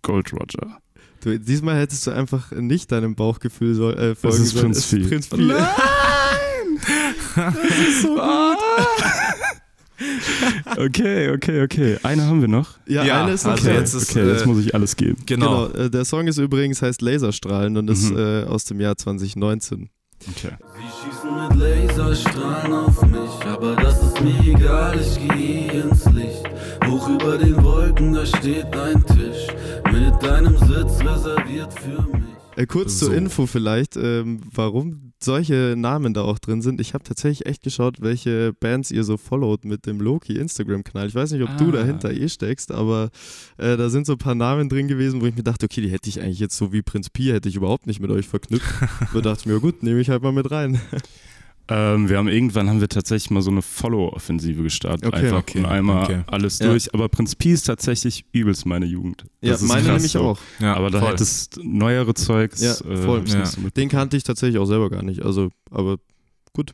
Gold Roger. Du, diesmal hättest du einfach nicht deinem Bauchgefühl soll, äh, Das folgen ist sollen. Prinz Es Pi. Prinz Pi. das ist so gut. Okay, okay, okay. Eine haben wir noch. Ja, Ja, eine ist noch also okay. jetzt ist- okay, jetzt äh, muss ich alles geben. Genau. Genau, äh, der Song ist übrigens heißt Laserstrahlen und ist Mhm. äh, aus dem Jahr 2019. Okay. Sie schießen mit Laserstrahlen auf mich, aber das ist mir egal, ich gehe ins Licht. Hoch über den Wolken, da steht ein Tisch, mit einem Sitz reserviert für mich. Äh, kurz So. zur Info vielleicht, ähm, warum solche Namen da auch drin sind. Ich habe tatsächlich echt geschaut, welche Bands ihr so followt mit dem Loki Instagram-Kanal. Ich weiß nicht, ob du Ah. dahinter eh steckst, aber äh, da sind so ein paar Namen drin gewesen, wo ich mir dachte, okay, die hätte ich eigentlich jetzt so wie Prinz Pi, hätte ich überhaupt nicht mit euch verknüpft. da dachte ich mir, gut, nehme ich halt mal mit rein. Ähm, wir haben irgendwann haben wir tatsächlich mal so eine Follow-Offensive gestartet. Okay, Einfach okay, und einmal okay. alles Ja. durch. Aber Prinz Pi ist tatsächlich übelst meine Jugend. Ja, Das ist meine krass nämlich so. auch. Ja, aber da voll. hättest neuere Zeugs. Ja, äh, voll. ich Ja. nicht so mit- Den kannte ich tatsächlich auch selber gar nicht. Also, aber gut.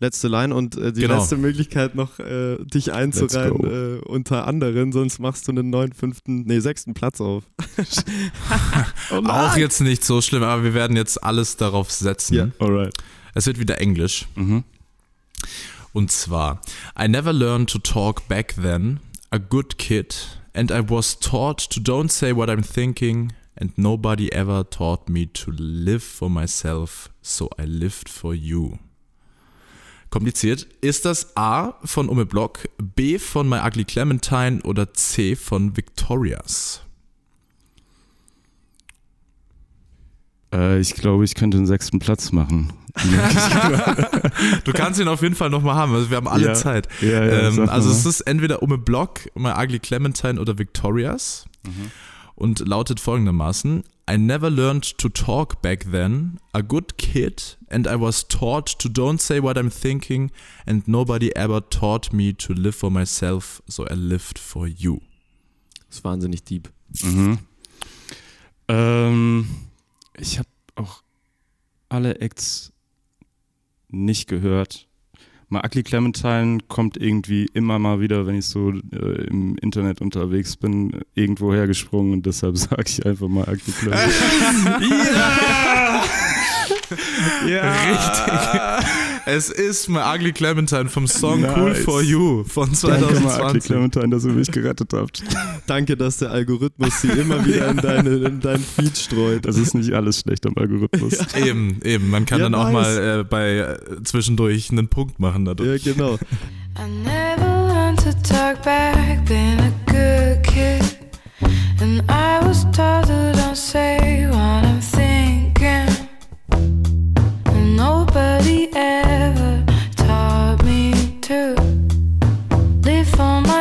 Letzte Line und äh, die Genau. letzte Möglichkeit noch, äh, dich einzureihen äh, unter anderen, sonst machst du einen neuen, fünften, nee, sechsten Platz auf. Auch jetzt nicht so schlimm, aber wir werden jetzt alles darauf setzen. Ja. Alright. Es wird wieder Englisch. Mhm. Und zwar, I never learned to talk back then, a good kid, and I was taught to don't say what I'm thinking, and nobody ever taught me to live for myself, so I lived for you. Kompliziert. Ist das A von Ume Block, B von My Ugly Clementine oder C von Victorias? Äh, ich glaube, ich könnte den sechsten Platz machen. Du kannst ihn auf jeden Fall nochmal haben, also wir haben alle Ja. Zeit. Ja, ja, ähm, also es ist entweder Ume Block, My Ugly Clementine oder Victorias Mhm. und lautet folgendermaßen I never learned to talk back then, a good kid, and I was taught to don't say what I'm thinking, and nobody ever taught me to live for myself, so I lived for you. Das ist wahnsinnig deep. Mhm. Ähm, ich habe auch alle Acts nicht gehört. Mal Ugly Clementine kommt irgendwie immer mal wieder, wenn ich so äh, im Internet unterwegs bin, irgendwo hergesprungen und deshalb sage ich einfach mal Ugly Clementine. ja! ja! Richtig. Es ist My Ugly Clementine vom Song Cool Nice. for You von Danke mal Ugly 2020. Clementine, dass ihr mich gerettet habt. Danke, dass der Algorithmus sie immer wieder in, deine, in deinen Feed streut. Das ist nicht alles schlecht am Algorithmus. Eben, eben. Man kann Ja, dann auch nice. mal äh, bei äh, zwischendurch einen Punkt machen dadurch. Ja, genau. I never learned to talk back, been a good kid. And I was taught to don't say what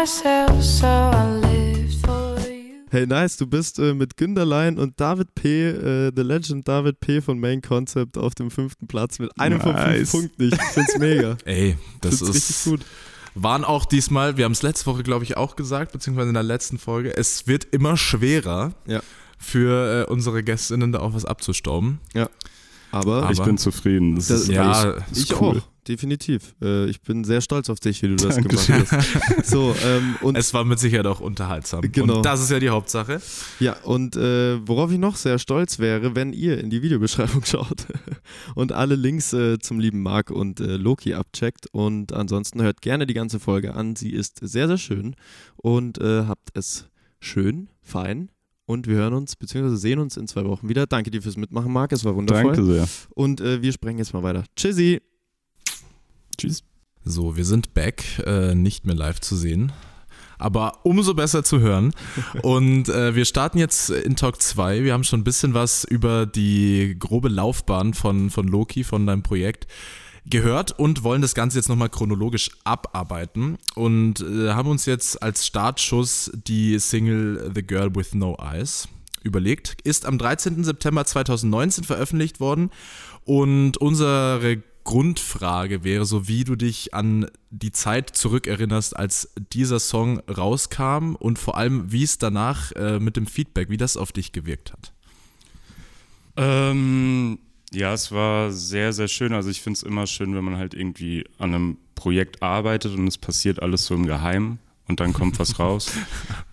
myself, so I lived for you. Hey, nice, du bist äh, mit Günderlein und David P., äh, The Legend David P. von Main Concept auf dem fünften Platz mit einem von fünf Nice. Punkten. Ich find's mega. Ey, das Find's richtig ist. gut. Waren auch diesmal, wir haben es letzte Woche, glaube ich, auch gesagt, beziehungsweise in der letzten Folge, es wird immer schwerer Ja. für äh, unsere Gästinnen da auch was abzustauben. Aber, Aber- Ich bin zufrieden. Das, Das- ist ja, ist ich cool. auch, definitiv. Äh, ich bin sehr stolz auf dich, wie du das Dankeschön. gemacht hast. So, ähm, und Es war mit Sicherheit auch unterhaltsam. Genau. Und das ist ja die Hauptsache. Ja, und äh, worauf ich noch sehr stolz wäre, wenn ihr in die Videobeschreibung schaut und alle Links äh, zum lieben Marc und äh, Loki abcheckt. Und ansonsten hört gerne die ganze Folge an. Sie ist sehr, sehr schön und äh, habt es schön, fein. Und wir hören uns bzw. sehen uns in zwei Wochen wieder. Danke dir fürs Mitmachen, Marc. Es war wundervoll. Danke sehr. Und äh, wir sprechen jetzt mal weiter. Tschüssi. Tschüss. So, wir sind back, äh, nicht mehr live zu sehen. Aber umso besser zu hören. Und äh, wir starten jetzt in Talk 2. Wir haben schon ein bisschen was über die grobe Laufbahn von, von Loki, von deinem Projekt, gehört und wollen das Ganze jetzt nochmal chronologisch abarbeiten. Und äh, haben uns jetzt als Startschuss die Single The Girl with No Eyes überlegt. Ist am 13. September 2019 veröffentlicht worden. Und unsere Grundfrage wäre so, wie du dich an die Zeit zurückerinnerst, als dieser Song rauskam und vor allem, wie es danach äh, mit dem Feedback, wie das auf dich gewirkt hat. Ähm, ja, es war sehr, sehr schön. Also ich finde es immer schön, wenn man halt irgendwie an einem Projekt arbeitet und es passiert alles so im Geheimen und dann kommt was raus.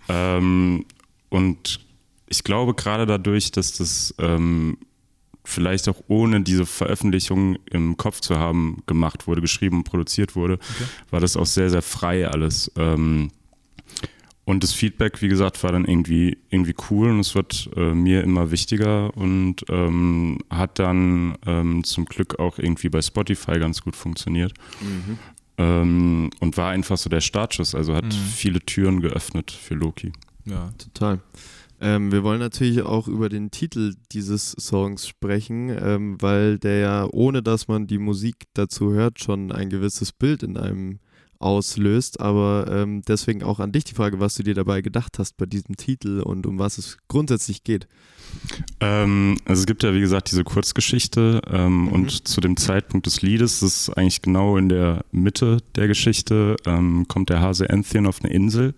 Ähm, und ich glaube gerade dadurch, dass das ähm, vielleicht auch ohne diese Veröffentlichung im Kopf zu haben gemacht wurde, geschrieben und produziert wurde, okay. war das auch sehr, sehr frei alles. Ähm, und das Feedback, wie gesagt, war dann irgendwie, irgendwie cool und es wird äh, mir immer wichtiger und ähm, hat dann ähm, zum Glück auch irgendwie bei Spotify ganz gut funktioniert. Mhm. Ähm, und war einfach so der Startschuss, also hat mhm. viele Türen geöffnet für Loki. Ja, total. Ähm, wir wollen natürlich auch über den Titel dieses Songs sprechen, ähm, weil der ja, ohne dass man die Musik dazu hört, schon ein gewisses Bild in einem auslöst. Aber ähm, deswegen auch an dich die Frage, was du dir dabei gedacht hast bei diesem Titel und um was es grundsätzlich geht. Ähm, also es gibt ja wie gesagt diese Kurzgeschichte ähm, mhm. und zu dem Zeitpunkt des Liedes, das ist eigentlich genau in der Mitte der Geschichte, ähm, kommt der Hase Antheon auf eine Insel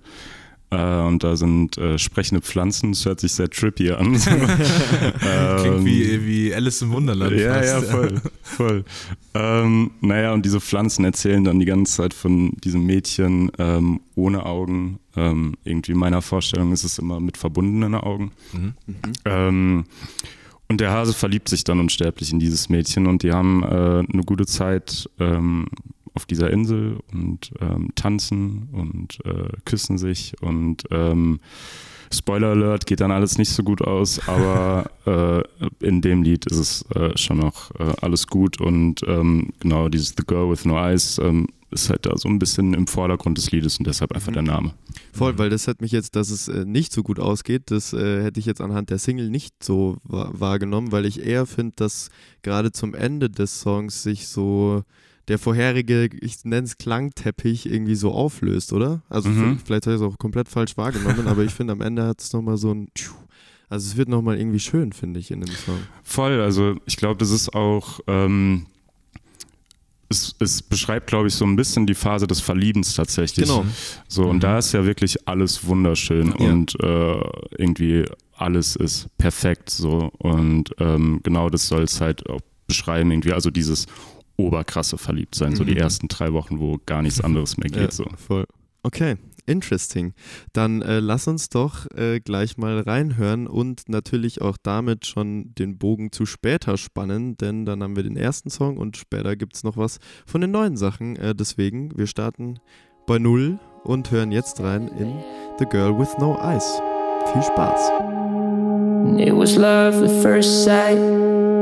äh, und da sind äh, sprechende Pflanzen, das hört sich sehr trippy an. Klingt wie, ähm, wie Alice im Wunderland. Ja, fast. ja, voll. voll. Ähm, naja, und diese Pflanzen erzählen dann die ganze Zeit von diesem Mädchen ähm, ohne Augen. Ähm, irgendwie in meiner Vorstellung ist es immer mit verbundenen Augen. Mhm. Mhm. Ähm, und der Hase verliebt sich dann unsterblich in dieses Mädchen und die haben äh, eine gute Zeit ähm, auf dieser Insel und ähm, tanzen und äh, küssen sich und ähm, Spoiler Alert geht dann alles nicht so gut aus, aber äh, in dem Lied ist es äh, schon noch äh, alles gut und ähm, genau dieses The Girl with No Eyes ähm, ist halt da so ein bisschen im Vordergrund des Liedes und deshalb einfach mhm. der Name. Voll, weil das hat mich jetzt, dass es äh, nicht so gut ausgeht, das äh, hätte ich jetzt anhand der Single nicht so wahrgenommen, weil ich eher finde, dass gerade zum Ende des Songs sich so der vorherige, ich nenne es Klangteppich, irgendwie so auflöst, oder? Also mhm. vielleicht habe ich es auch komplett falsch wahrgenommen, aber ich finde, am Ende hat es nochmal so ein. Also es wird nochmal irgendwie schön, finde ich, in dem Song. Voll, also ich glaube, das ist auch. Ähm es, es, beschreibt, glaube ich, so ein bisschen die Phase des Verliebens tatsächlich. Genau. So, und mhm. da ist ja wirklich alles wunderschön ja. und äh, irgendwie alles ist perfekt so. Und ähm, genau das soll es halt auch beschreiben, irgendwie. Also dieses oberkrasse verliebt sein, so die mhm. ersten drei Wochen, wo gar nichts anderes mehr geht. Ja, so. Voll. Okay, interesting. Dann äh, lass uns doch äh, gleich mal reinhören und natürlich auch damit schon den Bogen zu später spannen, denn dann haben wir den ersten Song und später gibt es noch was von den neuen Sachen. Äh, deswegen, wir starten bei Null und hören jetzt rein in The Girl with No Eyes. Viel Spaß. It was love at first sight.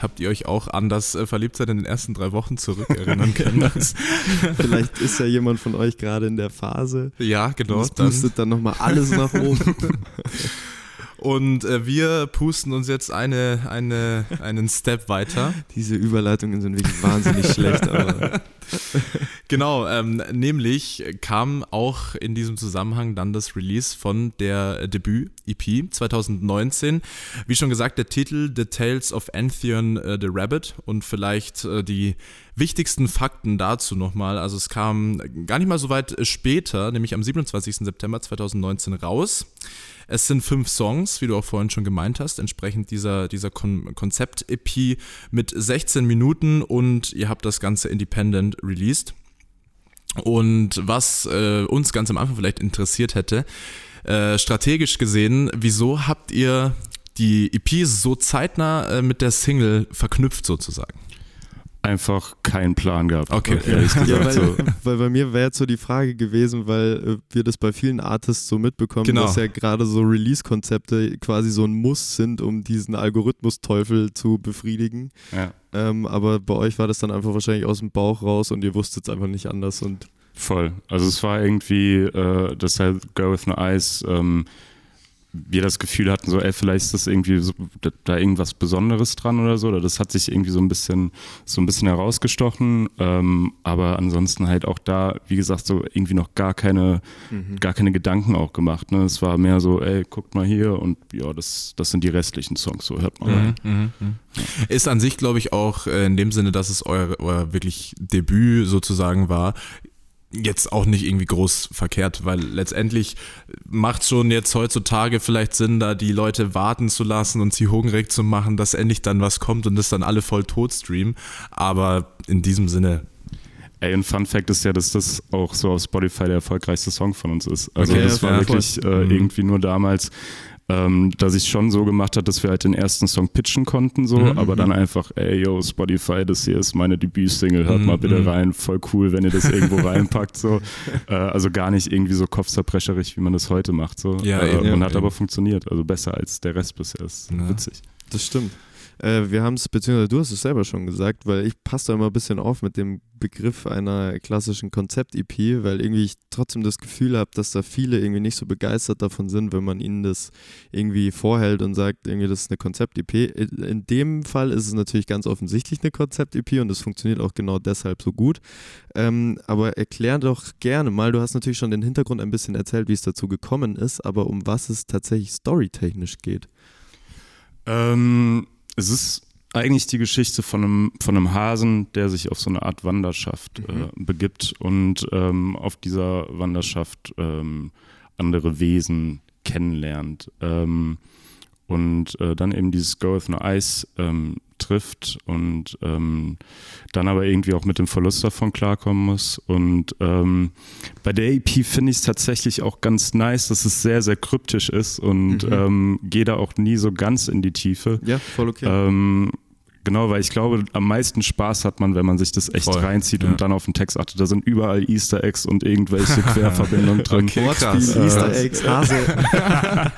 Vielleicht habt ihr euch auch an das äh, Verliebtsein in den ersten drei Wochen zurückerinnern können. Vielleicht ist ja jemand von euch gerade in der Phase. Ja, genau. Das pustet dann, dann nochmal alles nach oben. Und äh, wir pusten uns jetzt eine, eine, einen Step weiter. Diese Überleitungen sind wirklich wahnsinnig schlecht, aber. genau, ähm, nämlich kam auch in diesem Zusammenhang dann das Release von der Debüt-EP 2019. Wie schon gesagt, der Titel The Tales of Antheon uh, the Rabbit und vielleicht uh, die wichtigsten Fakten dazu nochmal. Also es kam gar nicht mal so weit später, nämlich am 27. September 2019 raus. Es sind fünf Songs, wie du auch vorhin schon gemeint hast, entsprechend dieser, dieser Kon Konzept-EP mit 16 Minuten und ihr habt das Ganze independent released. Und was äh, uns ganz am Anfang vielleicht interessiert hätte, äh, strategisch gesehen, wieso habt ihr die EP so zeitnah äh, mit der Single verknüpft sozusagen? Einfach keinen Plan gehabt. Okay. ehrlich Ja, gesagt. weil, so. weil bei mir wäre jetzt so die Frage gewesen, weil äh, wir das bei vielen Artists so mitbekommen, Genau. dass ja gerade so Release-Konzepte quasi so ein Muss sind, um diesen Algorithmus-Teufel zu befriedigen. Ja. Ähm, aber bei euch war das dann einfach wahrscheinlich aus dem Bauch raus und ihr wusstet es einfach nicht anders und Voll. Also es war irgendwie, äh, dass halt Go With No Eyes, ähm, wir das Gefühl hatten, so, ey, vielleicht ist das irgendwie so, da, irgendwas Besonderes dran oder so. Oder das hat sich irgendwie so ein bisschen, so ein bisschen herausgestochen. Ähm, aber ansonsten halt auch da, wie gesagt, so irgendwie noch gar keine, gar keine Gedanken auch gemacht. Ne? Es war mehr so, ey, guckt mal hier und ja, das, das sind die restlichen Songs, so hört rein. Mhm, mhm, mhm. Ist an sich, glaube ich, auch äh, in dem Sinne, dass es euer, euer wirklich Debüt sozusagen war, jetzt auch nicht irgendwie groß verkehrt, weil letztendlich macht schon jetzt heutzutage vielleicht Sinn, da die Leute warten zu lassen und sie hungrig zu machen, dass endlich dann was kommt und das dann alle voll tot streamen. Aber in diesem Sinne, Ey, ein Fun Fact ist ja, dass das auch so auf Spotify der erfolgreichste Song von uns ist. Also Okay, das ja, war voll. wirklich äh, Mhm. irgendwie nur damals, ähm, dass ich schon so gemacht hat, dass wir halt den ersten Song pitchen konnten, so, Mhm, aber mhm. dann einfach, ey, yo, Spotify, das hier ist meine Debütsingle, hört Mhm, mal bitte mhm. rein, voll cool, wenn ihr das irgendwo reinpackt, so. Äh, also gar nicht irgendwie so kopfzerbrecherisch, wie man das heute macht, so. Ja, äh, eben, und hat eben. aber funktioniert, also besser als der Rest bisher, ist Ja. witzig. das stimmt. Äh, wir haben es, beziehungsweise du hast es selber schon gesagt, weil ich passe da immer ein bisschen auf mit dem Begriff einer klassischen Konzept-EP, weil irgendwie ich trotzdem das Gefühl habe, dass da viele irgendwie nicht so begeistert davon sind, wenn man ihnen das irgendwie vorhält und sagt, irgendwie das ist eine Konzept-EP. In dem Fall ist es natürlich ganz offensichtlich eine Konzept-EP und es funktioniert auch genau deshalb so gut. Ähm, aber erklär doch gerne mal, du hast natürlich schon den Hintergrund ein bisschen erzählt, wie es dazu gekommen ist, aber um was es tatsächlich storytechnisch geht. Ähm, es ist eigentlich die Geschichte von einem, von einem Hasen, der sich auf so eine Art Wanderschaft äh, begibt und ähm, auf dieser Wanderschaft ähm, andere Wesen kennenlernt. Ähm, und äh, dann eben dieses Go with No Ice ähm, trifft und ähm, dann aber irgendwie auch mit dem Verlust davon klarkommen muss. Und ähm, bei der EP finde ich es tatsächlich auch ganz nice, dass es sehr, sehr kryptisch ist und Mhm. ähm, gehe da auch nie so ganz in die Tiefe. Ja, voll okay. Genau, weil ich glaube, am meisten Spaß hat man, wenn man sich das echt Voll, reinzieht ja. und dann auf den Text achtet. Da sind überall Easter Eggs und irgendwelche Querverbindungen drin. Okay, krass. Easter Eggs, Hase.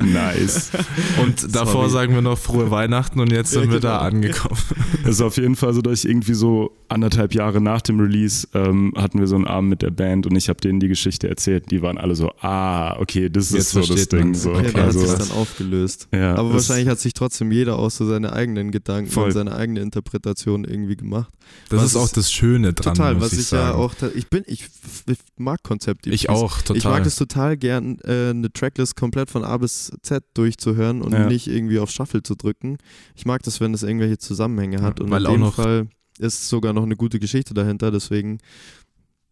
nice. und davor Sorry. sagen wir noch frohe Weihnachten und jetzt Ja, sind wir genau. da angekommen. Es ist auf jeden Fall so, dass ich irgendwie so anderthalb Jahre nach dem Release ähm, hatten wir so einen Abend mit der Band und ich habe denen die Geschichte erzählt. Die waren alle so, ah, okay, das Jetzt ist so das Ding. man's. So. Ja, da hat also, sich dann aufgelöst. ja, Aber wahrscheinlich hat sich trotzdem jeder auch so seine eigenen Gedanken Voll. und seine eigene Interpretation irgendwie gemacht. Das ist auch das Schöne dran, total, was ich, ich, ja auch, ich bin, ich, ich mag Konzepte. Ich auch, total. Ich mag es total gern, äh, eine Tracklist komplett von A bis Z durchzuhören und Ja. nicht irgendwie auf Shuffle zu drücken. Ich mag das, wenn es irgendwelche Zusammenhänge hat Ja, und in auch dem Fall ist sogar noch eine gute Geschichte dahinter, deswegen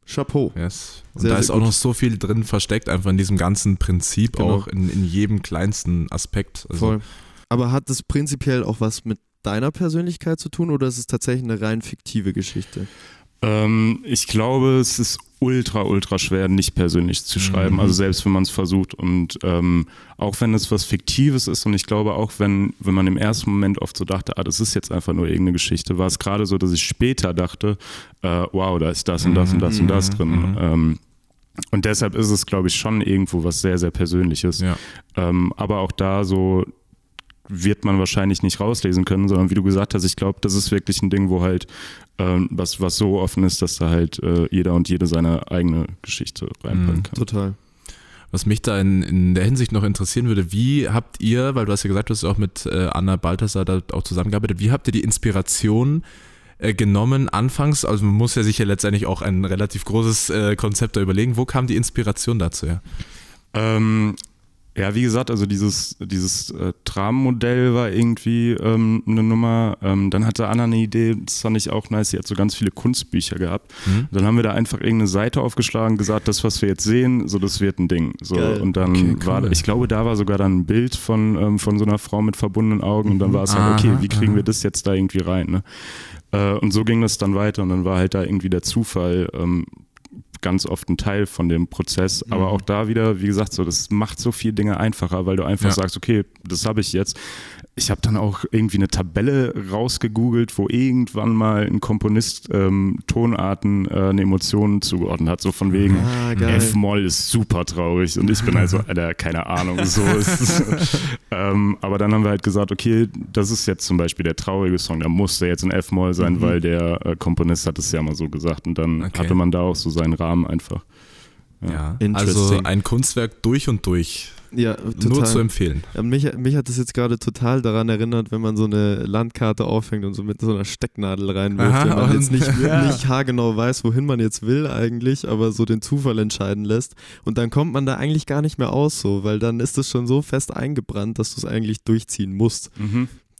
Chapeau. Yes. Und Sehr, da sehr ist auch gut. noch so viel drin versteckt, einfach in diesem ganzen Prinzip, Genau. auch in, in jedem kleinsten Aspekt. Also, Voll. Aber hat das prinzipiell auch was mit deiner Persönlichkeit zu tun oder ist es tatsächlich eine rein fiktive Geschichte? Ähm, ich glaube, es ist ultra, ultra schwer, nicht persönlich zu schreiben. Mhm. Also selbst wenn man es versucht. Und ähm, auch wenn es was Fiktives ist und ich glaube auch, wenn, wenn man im ersten Moment oft so dachte, ah, das ist jetzt einfach nur irgendeine Geschichte, war es gerade so, dass ich später dachte, äh, wow, da ist das und das und das und das Mhm. drin. Mhm. Ähm, und deshalb ist es, glaube ich, schon irgendwo was sehr, sehr Persönliches. Ja. Ähm, aber auch da so wird man wahrscheinlich nicht rauslesen können, sondern wie du gesagt hast, ich glaube, das ist wirklich ein Ding, wo halt ähm, was, was so offen ist, dass da halt äh, jeder und jede seine eigene Geschichte reinpacken Mhm. kann. Total. Was mich da in, in der Hinsicht noch interessieren würde, wie habt ihr, weil du hast ja gesagt, du hast auch mit äh, Anna Balthasar da auch zusammengearbeitet, wie habt ihr die Inspiration äh, genommen anfangs? Also man muss ja sich ja letztendlich auch ein relativ großes äh, Konzept da überlegen. Wo kam die Inspiration dazu her? Ähm, ja, wie gesagt, also dieses, dieses äh, Trammodell war irgendwie ähm, eine Nummer. Ähm, dann hatte Anna eine Idee, das fand ich auch nice, sie hat so ganz viele Kunstbücher gehabt. Mhm. Dann haben wir da einfach irgendeine Seite aufgeschlagen, gesagt, das, was wir jetzt sehen, so das wird ein Ding. So, Geil. und dann Okay, cool. war, ich glaube, da war sogar dann ein Bild von, ähm, von so einer Frau mit verbundenen Augen und dann war es halt, okay, Aha, wie kriegen wir das jetzt da irgendwie rein? Ne? Äh, und so ging das dann weiter und dann war halt da irgendwie der Zufall. Ganz oft ein Teil von dem Prozess. Aber Mhm. auch da wieder, wie gesagt, so, das macht so viele Dinge einfacher, weil du einfach Ja. sagst, okay, das habe ich jetzt. Ich habe dann auch irgendwie eine Tabelle rausgegoogelt, wo irgendwann mal ein Komponist ähm, Tonarten äh, eine Emotion zugeordnet hat, so von wegen Ah. F-Moll ist super traurig und ich bin also, Alter, keine Ahnung, so ist es. ähm, aber dann haben wir halt gesagt, okay, das ist jetzt zum Beispiel der traurige Song, da muss der jetzt in F-Moll sein, Mhm. weil der äh, Komponist hat es ja mal so gesagt und dann Okay. hatte man da auch so seinen Rahmen einfach. Ja. Also ein Kunstwerk durch und durch. Ja, total. Nur zu empfehlen. Ja, mich, mich hat das jetzt gerade total daran erinnert, wenn man so eine Landkarte aufhängt und so mit so einer Stecknadel reinwirft, Aha, wenn man jetzt nicht, Ja. nicht haargenau weiß, wohin man jetzt will eigentlich, aber so den Zufall entscheiden lässt. Und dann kommt man da eigentlich gar nicht mehr aus so, weil dann ist es schon so fest eingebrannt, dass du es eigentlich durchziehen musst.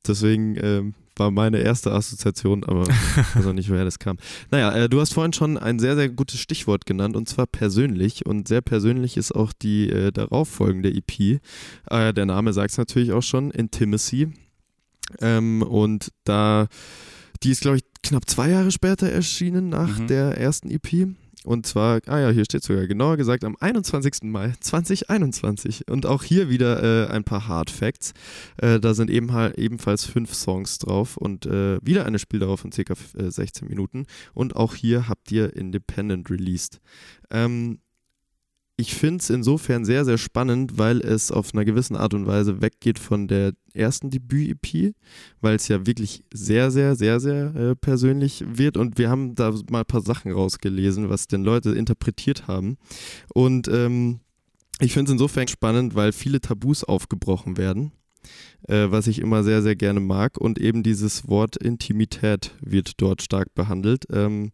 Deswegen ähm, war meine erste Assoziation, aber ich weiß auch nicht, woher das kam. Naja, äh, du hast vorhin schon ein sehr, sehr gutes Stichwort genannt und zwar persönlich. Und sehr persönlich ist auch die äh, darauffolgende EP. Äh, der Name sagt es natürlich auch schon, Intimacy. Ähm, und da, die ist, glaube ich, knapp zwei Jahre später erschienen nach Mhm. der ersten EP. Und zwar, ah ja, hier steht sogar genauer gesagt am 21. Mai 2021. Und auch hier wieder äh, ein paar Hard Facts. Äh, da sind eben, ebenfalls fünf Songs drauf und äh, wieder eine Spieldauer von ca. äh, 16 Minuten. Und auch hier habt ihr Independent released. Ähm, ich finde es insofern sehr, sehr spannend, weil es auf einer gewissen Art und Weise weggeht von der ersten Debüt-EP, weil es ja wirklich sehr, sehr, sehr, sehr äh, persönlich wird. Und wir haben da mal ein paar Sachen rausgelesen, was denn Leute interpretiert haben. Und ähm, ich finde es insofern spannend, weil viele Tabus aufgebrochen werden, äh, was ich immer sehr, sehr gerne mag. Und eben dieses Wort Intimität wird dort stark behandelt. Ähm,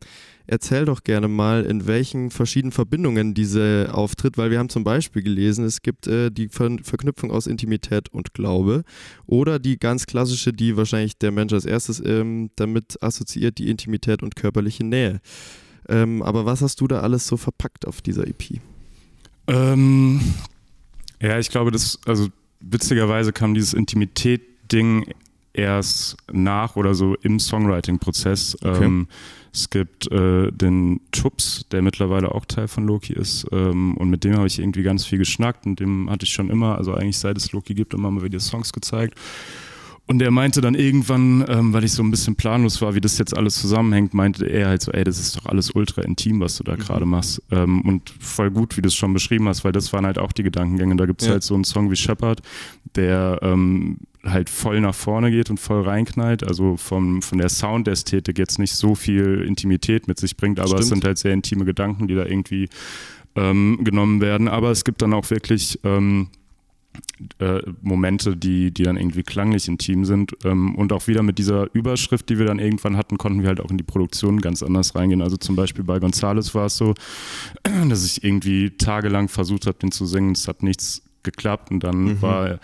erzähl doch gerne mal, in welchen verschiedenen Verbindungen diese auftritt, weil wir haben zum Beispiel gelesen, es gibt äh, die Ver Verknüpfung aus Intimität und Glaube oder die ganz klassische, die wahrscheinlich der Mensch als erstes ähm, damit assoziiert, die Intimität und körperliche Nähe. Ähm, aber was hast du da alles so verpackt auf dieser EP? Ähm, ja, ich glaube, das, also witzigerweise kam dieses Intimität-Ding erst nach oder so im Songwriting-Prozess. Okay. Ähm, es gibt äh, den Tups, der mittlerweile auch Teil von Loki ist. Ähm, und mit dem habe ich irgendwie ganz viel geschnackt und dem hatte ich schon immer, also eigentlich seit es Loki gibt, immer mal wieder Songs gezeigt. Und er meinte dann irgendwann, ähm, weil ich so ein bisschen planlos war, wie das jetzt alles zusammenhängt, meinte er halt so, ey, das ist doch alles ultra intim, was du da gerade machst. Ähm, und voll gut, wie du es schon beschrieben hast, weil das waren halt auch die Gedankengänge. Da gibt es Ja. halt so einen Song wie Shepard, der ähm, halt voll nach vorne geht und voll reinknallt. Also vom, von der Soundästhetik jetzt nicht so viel Intimität mit sich bringt, aber es Stimmt. sind halt sehr intime Gedanken, die da irgendwie ähm, genommen werden. Aber es gibt dann auch wirklich ähm, äh, Momente, die, die dann irgendwie klanglich intim sind. Ähm, und auch wieder mit dieser Überschrift, die wir dann irgendwann hatten, konnten wir halt auch in die Produktion ganz anders reingehen. Also zum Beispiel bei Gonzales war es so, dass ich irgendwie tagelang versucht habe, den zu singen. Es hat nichts geklappt und dann Mhm. war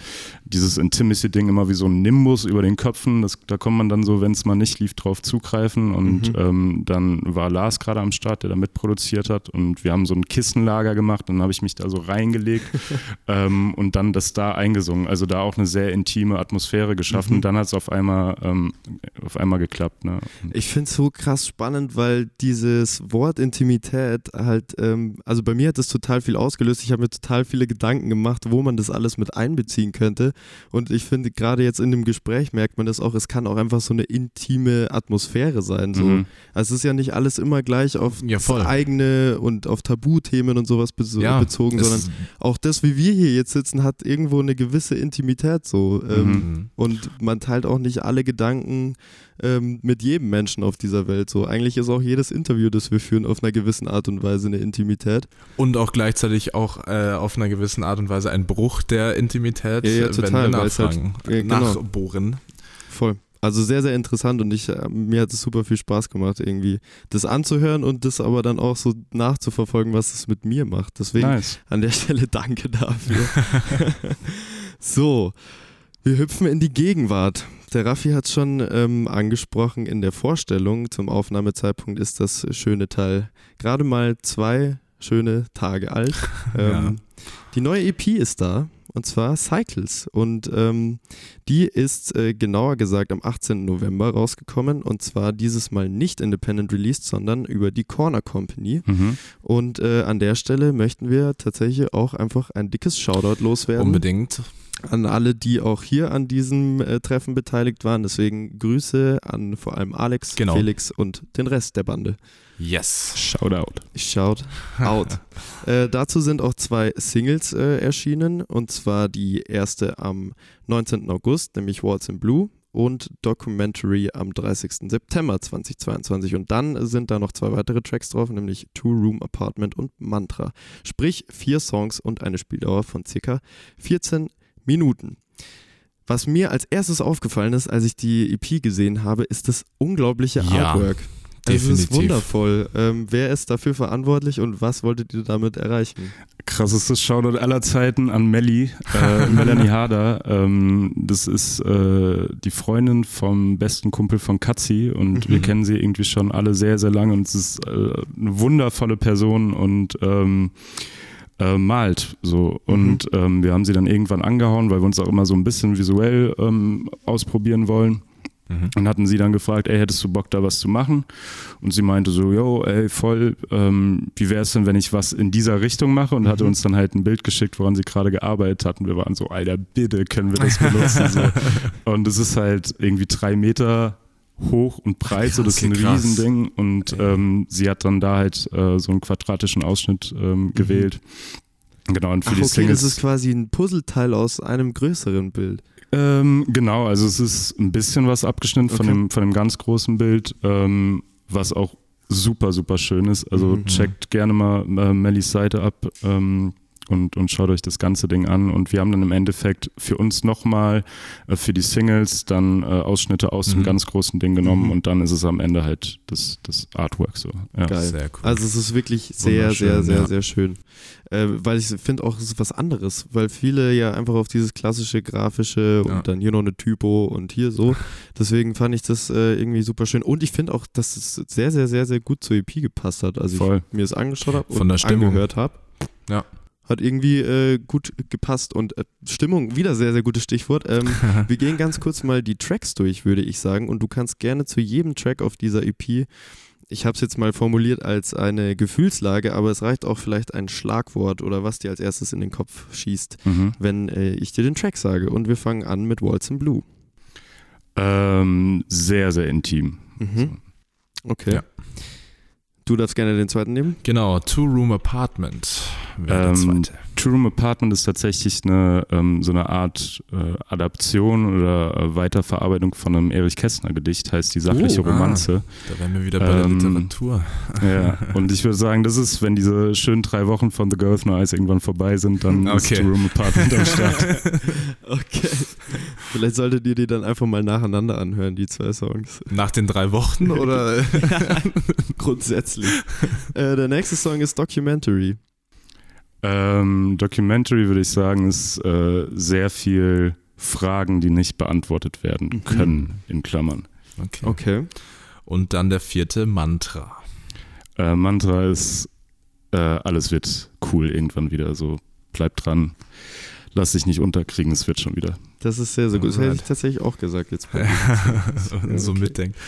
dieses Intimacy-Ding immer wie so ein Nimbus über den Köpfen. Das, da kann man dann so, wenn es mal nicht lief, drauf zugreifen. Und Mhm. ähm, dann war Lars gerade am Start, der da mitproduziert hat. Und wir haben so ein Kissenlager gemacht. Dann habe ich mich da so reingelegt ähm, und dann das da eingesungen. Also da auch eine sehr intime Atmosphäre geschaffen. Mhm. Dann hat es auf einmal ähm, auf einmal geklappt. Ne? Ich finde es so krass spannend, weil dieses Wort Intimität halt, ähm, also bei mir hat das total viel ausgelöst. Ich habe mir total viele Gedanken gemacht, wo man das alles mit einbeziehen könnte. Und ich finde, gerade jetzt in dem Gespräch merkt man das auch, es kann auch einfach so eine intime Atmosphäre sein. So. Mhm. Also es ist ja nicht alles immer gleich auf Ja, eigene und auf Tabuthemen und sowas beso Ja, bezogen, sondern auch das, wie wir hier jetzt sitzen, hat irgendwo eine gewisse Intimität so. Ähm, Mhm. und man teilt auch nicht alle Gedanken ähm, mit jedem Menschen auf dieser Welt. So, eigentlich ist auch jedes Interview, das wir führen, auf einer gewissen Art und Weise eine Intimität. Und auch gleichzeitig auch äh, auf einer gewissen Art und Weise ein Bruch der Intimität, Ja, ja, wenn total, wir weil es halt- nachfragen, ja, genau. nachbohren. Voll. Also sehr, sehr interessant und ich, äh, mir hat es super viel Spaß gemacht, irgendwie das anzuhören und das aber dann auch so nachzuverfolgen, was es mit mir macht. Deswegen Nice. an der Stelle danke dafür. so, wir hüpfen in die Gegenwart. Der Raffi hat schon ähm, angesprochen in der Vorstellung. Zum Aufnahmezeitpunkt ist das schöne Teil gerade mal zwei schöne Tage alt. Ähm, Ja. Die neue EP ist da und zwar Cycles. Und ähm, die ist äh, genauer gesagt am 18. November rausgekommen und zwar dieses Mal nicht independent released, sondern über die Corner Company. Mhm. Und äh, an der Stelle möchten wir tatsächlich auch einfach ein dickes Shoutout loswerden. Unbedingt. An alle, die auch hier an diesem äh, Treffen beteiligt waren. Deswegen Grüße an vor allem Alex, Genau. Felix und den Rest der Bande. Yes. Shoutout. Shout out. äh, dazu sind auch zwei Singles äh, erschienen und zwar die erste am 19. August, nämlich Waltz in Blue und Documentary am 30. September 2022 und dann sind da noch zwei weitere Tracks drauf, nämlich Two Room Apartment und Mantra. Sprich vier Songs und eine Spieldauer von circa 14 Minuten. Was mir als erstes aufgefallen ist, als ich die EP gesehen habe, ist das unglaubliche Ja, Artwork. Es ist wundervoll. Ähm, wer ist dafür verantwortlich und was wolltet ihr damit erreichen? Krassestes Shoutout aller Zeiten an Melly, äh, Melanie Harder. Ähm, das ist äh, die Freundin vom besten Kumpel von Katzi und wir kennen sie irgendwie schon alle sehr, sehr lange und es ist äh, eine wundervolle Person und ähm, äh, malt so. Und ähm, wir haben sie dann irgendwann angehauen, weil wir uns auch immer so ein bisschen visuell ähm, ausprobieren wollen. Und hatten sie dann gefragt, ey, hättest du Bock da was zu machen? Und sie meinte so, yo, ey, voll, ähm, wie wäre es denn, wenn ich was in dieser Richtung mache? Und hatte uns dann halt ein Bild geschickt, woran sie gerade gearbeitet hat. Und wir waren so, Alter, bitte können wir das benutzen. so. Und es ist halt irgendwie drei Meter hoch und breit, so das ist ein krass. Riesending. Und ähm, sie hat dann da halt äh, so einen quadratischen Ausschnitt ähm, gewählt. Genau, und für Ach, die okay, Singles. das ist quasi ein Puzzleteil aus einem größeren Bild. Ähm, genau, also es ist ein bisschen was abgeschnitten von, Okay. dem, von dem ganz großen Bild, ähm, was auch super, super schön ist. Also Mhm. checkt gerne mal äh, Mellys Seite ab ähm, und, und schaut euch das ganze Ding an. Und wir haben dann im Endeffekt für uns nochmal äh, für die Singles dann äh, Ausschnitte aus dem Mhm. ganz großen Ding genommen Mhm. und dann ist es am Ende halt das, das Artwork so. Ja. Geil. Sehr cool. Also es ist wirklich sehr, sehr, sehr, ja. sehr schön. Äh, weil ich finde auch, es ist was anderes, weil viele ja einfach auf dieses klassische grafische und Ja. dann hier noch eine Typo und hier so. Deswegen fand ich das äh, irgendwie super schön. Und ich finde auch, dass es sehr, sehr, sehr, sehr gut zur EP gepasst hat. Also Voll. ich mir es angeschaut habe Von und der Stimmung. angehört habe. Ja. Hat irgendwie äh, gut gepasst und äh, Stimmung, wieder sehr, sehr gutes Stichwort. Ähm, wir gehen ganz kurz mal die Tracks durch, würde ich sagen. Und du kannst gerne zu jedem Track auf dieser EP, ich habe es jetzt mal formuliert als eine Gefühlslage, aber es reicht auch vielleicht ein Schlagwort oder was dir als erstes in den Kopf schießt, Mhm. wenn äh, ich dir den Track sage. Und wir fangen an mit Waltz in Blue. Ähm, sehr, sehr intim. Mhm. Okay. Ja. Du darfst gerne den zweiten nehmen. Genau, Two-Room Apartment wäre der Ähm, zweite. True Room Apartment ist tatsächlich eine, ähm, so eine Art äh, Adaption oder äh, Weiterverarbeitung von einem Erich Kästner Gedicht, heißt die sachliche Oh, ah. Romanze. Da wären wir wieder bei der ähm, Literatur. Ja, und ich würde sagen, das ist, wenn diese schönen drei Wochen von The Girl with No Eyes irgendwann vorbei sind, dann ist Okay. True Room Apartment am Start. Okay. Vielleicht solltet ihr die dann einfach mal nacheinander anhören, die zwei Songs. Nach den drei Wochen oder? Grundsätzlich. äh, der nächste Song ist Documentary. Ähm, Documentary würde ich sagen, ist äh, sehr viel Fragen, die nicht beantwortet werden Mhm. können, in Klammern. Okay. Okay. Und dann der vierte Mantra. Äh, Mantra ist, äh, alles wird cool irgendwann wieder. So, bleib dran, lass dich nicht unterkriegen, es wird schon wieder. Das ist sehr, sehr gut. Das hätte ich tatsächlich auch gesagt jetzt. so okay. mitdenkt.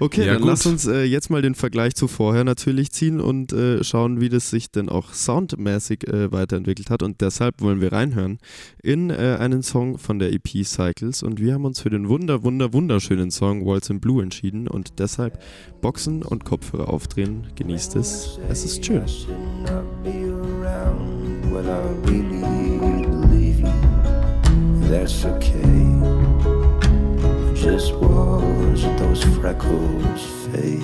Okay, Ja, dann gut. lass uns äh, jetzt mal den Vergleich zu vorher natürlich ziehen und äh, schauen, wie das sich denn auch soundmäßig äh, weiterentwickelt hat. Und deshalb wollen wir reinhören in äh, einen Song von der EP Cycles. Und wir haben uns für den wunder, wunder, wunderschönen Song Waltz in Blue entschieden. Und deshalb Boxen und Kopfhörer aufdrehen. Genießt es. Es ist schön. That's okay. Just watch those freckles fade.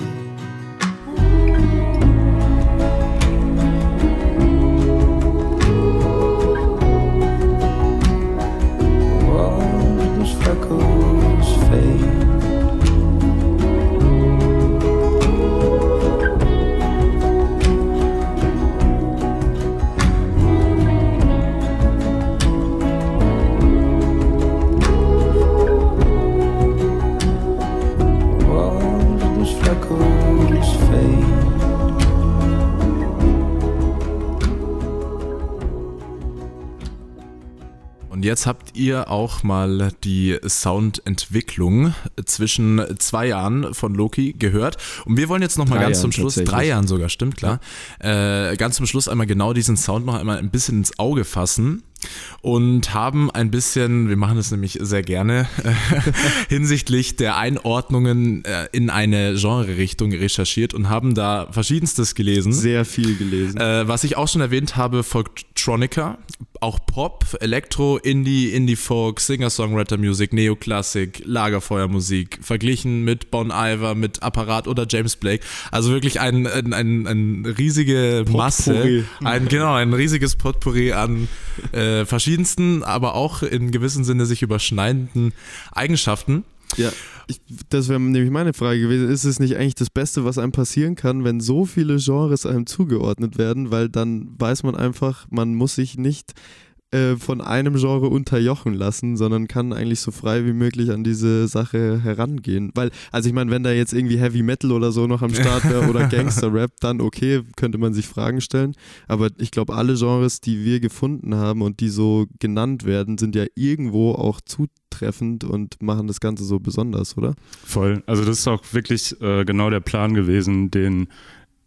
Watch those freckles fade. Jetzt habt ihr auch mal die Soundentwicklung zwischen zwei Jahren von Loki gehört. Und wir wollen jetzt noch mal Drei ganz Jahren zum Schluss, drei Jahren sogar, stimmt klar, äh, ganz zum Schluss einmal genau diesen Sound noch einmal ein bisschen ins Auge fassen und haben ein bisschen, wir machen das nämlich sehr gerne, hinsichtlich der Einordnungen äh, in eine Genre-Richtung recherchiert und haben da verschiedenstes gelesen. Sehr viel gelesen. Äh, was ich auch schon erwähnt habe, Folktronica, auch Pop, Elektro, Indie, Indie-Folk, Singer-Songwriter-Musik, Neoklassik, Lagerfeuermusik, verglichen mit Bon Iver, mit Apparat oder James Blake. Also wirklich ein, ein, ein, ein riesige Masse, Potpourri. ein, genau, ein riesiges Potpourri an äh, verschiedensten, aber auch in gewissem Sinne sich überschneidenden Eigenschaften. Ja, ich, das wäre nämlich meine Frage gewesen. Ist es nicht eigentlich das Beste, was einem passieren kann, wenn so viele Genres einem zugeordnet werden? Weil dann weiß man einfach, man muss sich nicht äh, von einem Genre unterjochen lassen, sondern kann eigentlich so frei wie möglich an diese Sache herangehen. Weil, also ich meine, wenn da jetzt irgendwie Heavy Metal oder so noch am Start wäre oder Gangster-Rap, dann okay, könnte man sich Fragen stellen. Aber ich glaube, alle Genres, die wir gefunden haben und die so genannt werden, sind ja irgendwo auch zutreffend und machen das Ganze so besonders, oder? Voll. Also das ist auch wirklich äh, genau der Plan gewesen, den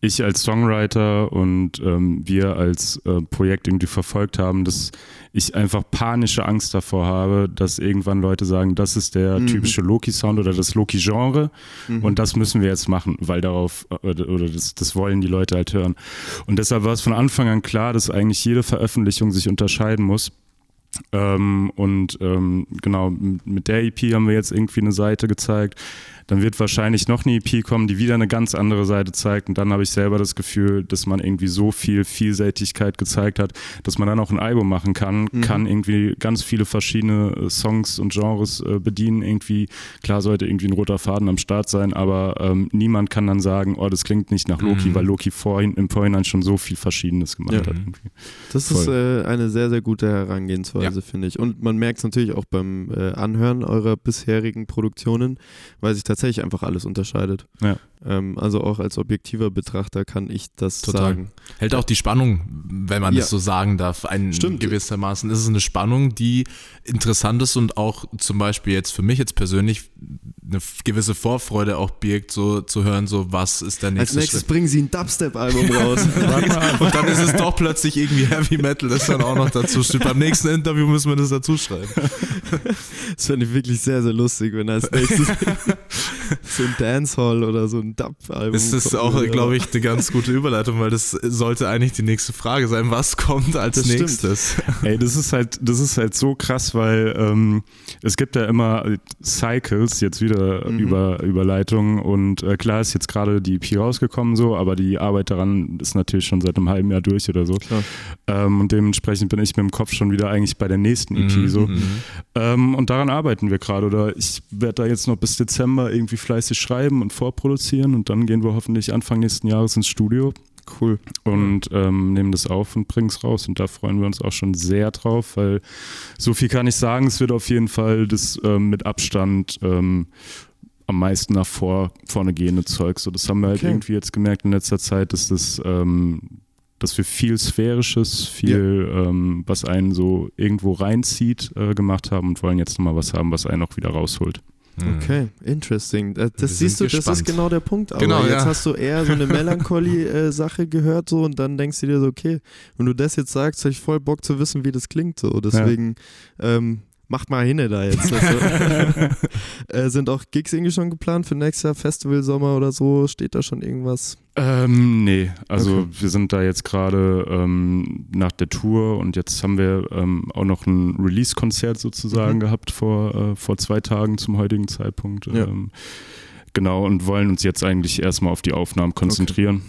ich als Songwriter und ähm, wir als äh, Projekt irgendwie verfolgt haben, dass ich einfach panische Angst davor habe, dass irgendwann Leute sagen, das ist der Mhm. typische Loki-Sound oder das Loki-Genre Mhm. und das müssen wir jetzt machen, weil darauf, äh, oder, oder das, das wollen die Leute halt hören. Und deshalb war es von Anfang an klar, dass eigentlich jede Veröffentlichung sich unterscheiden muss. Ähm, und ähm, genau, mit der EP haben wir jetzt irgendwie eine Seite gezeigt. Dann wird wahrscheinlich noch eine EP kommen, die wieder eine ganz andere Seite zeigt. Und dann habe ich selber das Gefühl, dass man irgendwie so viel Vielseitigkeit gezeigt hat, dass man dann auch ein Album machen kann, Mhm. kann irgendwie ganz viele verschiedene äh, Songs und Genres äh, bedienen. Irgendwie, klar sollte irgendwie ein roter Faden am Start sein, aber ähm, niemand kann dann sagen, oh, das klingt nicht nach Loki, Mhm. weil Loki vorhin, im Vorhinein schon so viel Verschiedenes gemacht Ja. hat. Irgendwie. Das ist Voll. äh, eine sehr, sehr gute Herangehensweise, finde ich. Und man merkt es natürlich auch beim äh, Anhören eurer bisherigen Produktionen, weil sich tatsächlich einfach alles unterscheidet. Ja. Ähm, also auch als objektiver Betrachter kann ich das Total. sagen. Hält auch die Spannung, wenn man Ja. das so sagen darf, ein Stimmt. gewissermaßen. Es ist eine Spannung, die interessant ist und auch zum Beispiel jetzt für mich jetzt persönlich eine gewisse Vorfreude auch birgt, so zu hören, so was ist der Als nächste nächstes Schritt. bringen sie ein Dubstep-Album raus. und dann ist es doch plötzlich irgendwie Heavy Metal, das dann auch noch dazu steht. Beim nächsten Interview müssen wir das dazu schreiben. Das fände ich wirklich sehr, sehr lustig, wenn als nächstes so ein Dancehall oder so ein Dub-Album Das ist auch, glaube ich, eine ganz gute Überleitung, weil das sollte eigentlich die nächste Frage sein. Was kommt als Das stimmt. nächstes? Ey, das ist halt, das ist halt so krass, weil ähm, es gibt ja immer Cycles, jetzt wieder Mhm. über Überleitungen und äh, klar ist jetzt gerade die EP rausgekommen so, aber die Arbeit daran ist natürlich schon seit einem halben Jahr durch oder so. Ähm, und dementsprechend bin ich mit dem Kopf schon wieder eigentlich bei der nächsten EP Mhm, so. mhm. Ähm, und daran arbeiten wir gerade. Oder ich werde da jetzt noch bis Dezember irgendwie fleißig schreiben und vorproduzieren und dann gehen wir hoffentlich Anfang nächsten Jahres ins Studio. Cool. Und ähm, nehmen das auf und bringen es raus. Und da freuen wir uns auch schon sehr drauf, weil so viel kann ich sagen, es wird auf jeden Fall das ähm, mit Abstand ähm, am meisten nach vor, vorne gehende Zeug. So, das haben wir halt Okay. irgendwie jetzt gemerkt in letzter Zeit, dass das ähm, dass wir viel Sphärisches, viel, ähm, was einen so irgendwo reinzieht, äh, gemacht haben und wollen jetzt nochmal was haben, was einen auch wieder rausholt. Hm. Okay, interesting. Äh, Das siehst du, sind das ist gespannt. genau der Punkt. Aber Genau, jetzt ja. hast du eher so eine Melancholie-Sache gehört so und dann denkst du dir so, okay, wenn du das jetzt sagst, habe ich voll Bock zu wissen, wie das klingt so. Deswegen ähm, macht mal hinne da jetzt. Also, äh, sind auch Gigs irgendwie schon geplant für nächstes Jahr, Festival, Sommer oder so? Steht da schon irgendwas? Ähm, nee, also Okay. wir sind da jetzt gerade ähm, nach der Tour und jetzt haben wir ähm, auch noch ein Release-Konzert sozusagen Mhm. gehabt vor, äh, vor zwei Tagen zum heutigen Zeitpunkt. Ja. Ähm, genau, und wollen uns jetzt eigentlich erstmal auf die Aufnahmen konzentrieren.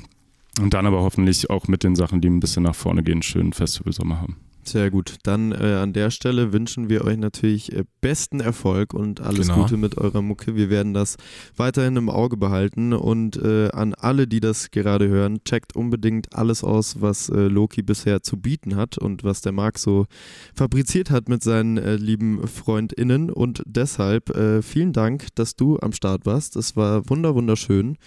Und dann aber hoffentlich auch mit den Sachen, die ein bisschen nach vorne gehen, einen schönen Festivalsommer haben. Sehr gut. Dann äh, an der Stelle wünschen wir euch natürlich äh, besten Erfolg und alles Genau. Gute mit eurer Mucke. Wir werden das weiterhin im Auge behalten und äh, an alle, die das gerade hören, checkt unbedingt alles aus, was äh, Loki bisher zu bieten hat und was der Marc so fabriziert hat mit seinen äh, lieben FreundInnen. Und deshalb äh, vielen Dank, dass du am Start warst. Es war wunder wunderschön.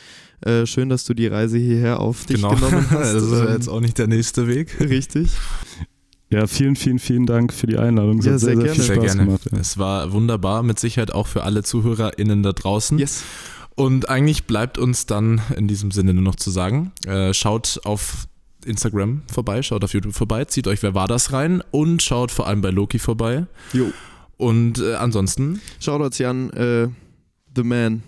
Schön, dass du die Reise hierher auf dich Genau, genommen hast. das ist ja Ähm, jetzt auch nicht der nächste Weg. Richtig. Ja, vielen, vielen, vielen Dank für die Einladung. Es Ja, sehr sehr, sehr gerne. viel Sehr Spaß gerne. gemacht. Ja. Es war wunderbar, mit Sicherheit auch für alle ZuhörerInnen da draußen. Yes. Und eigentlich bleibt uns dann in diesem Sinne nur noch zu sagen, äh, schaut auf Instagram vorbei, schaut auf YouTube vorbei, zieht euch Wer war das rein und schaut vor allem bei Loki vorbei. Jo. Und äh, ansonsten, Shoutouts Jan, äh, the man.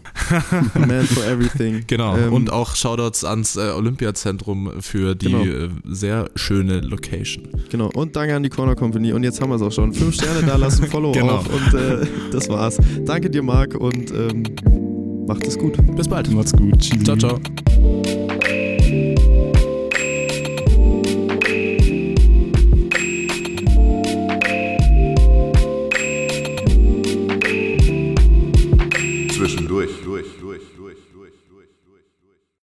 the man for everything. genau, Ähm, und auch Shoutouts ans äh, Olympiazentrum für die Genau. äh, sehr schöne Location. Genau. Und danke an die Corner Company. Und jetzt haben wir es auch schon. Fünf Sterne da lassen, Follow Genau. auf. Und äh, das war's. Danke dir, Marc. Und ähm, macht es gut. Bis bald. Macht's gut. Tschüss. Ciao, ciao.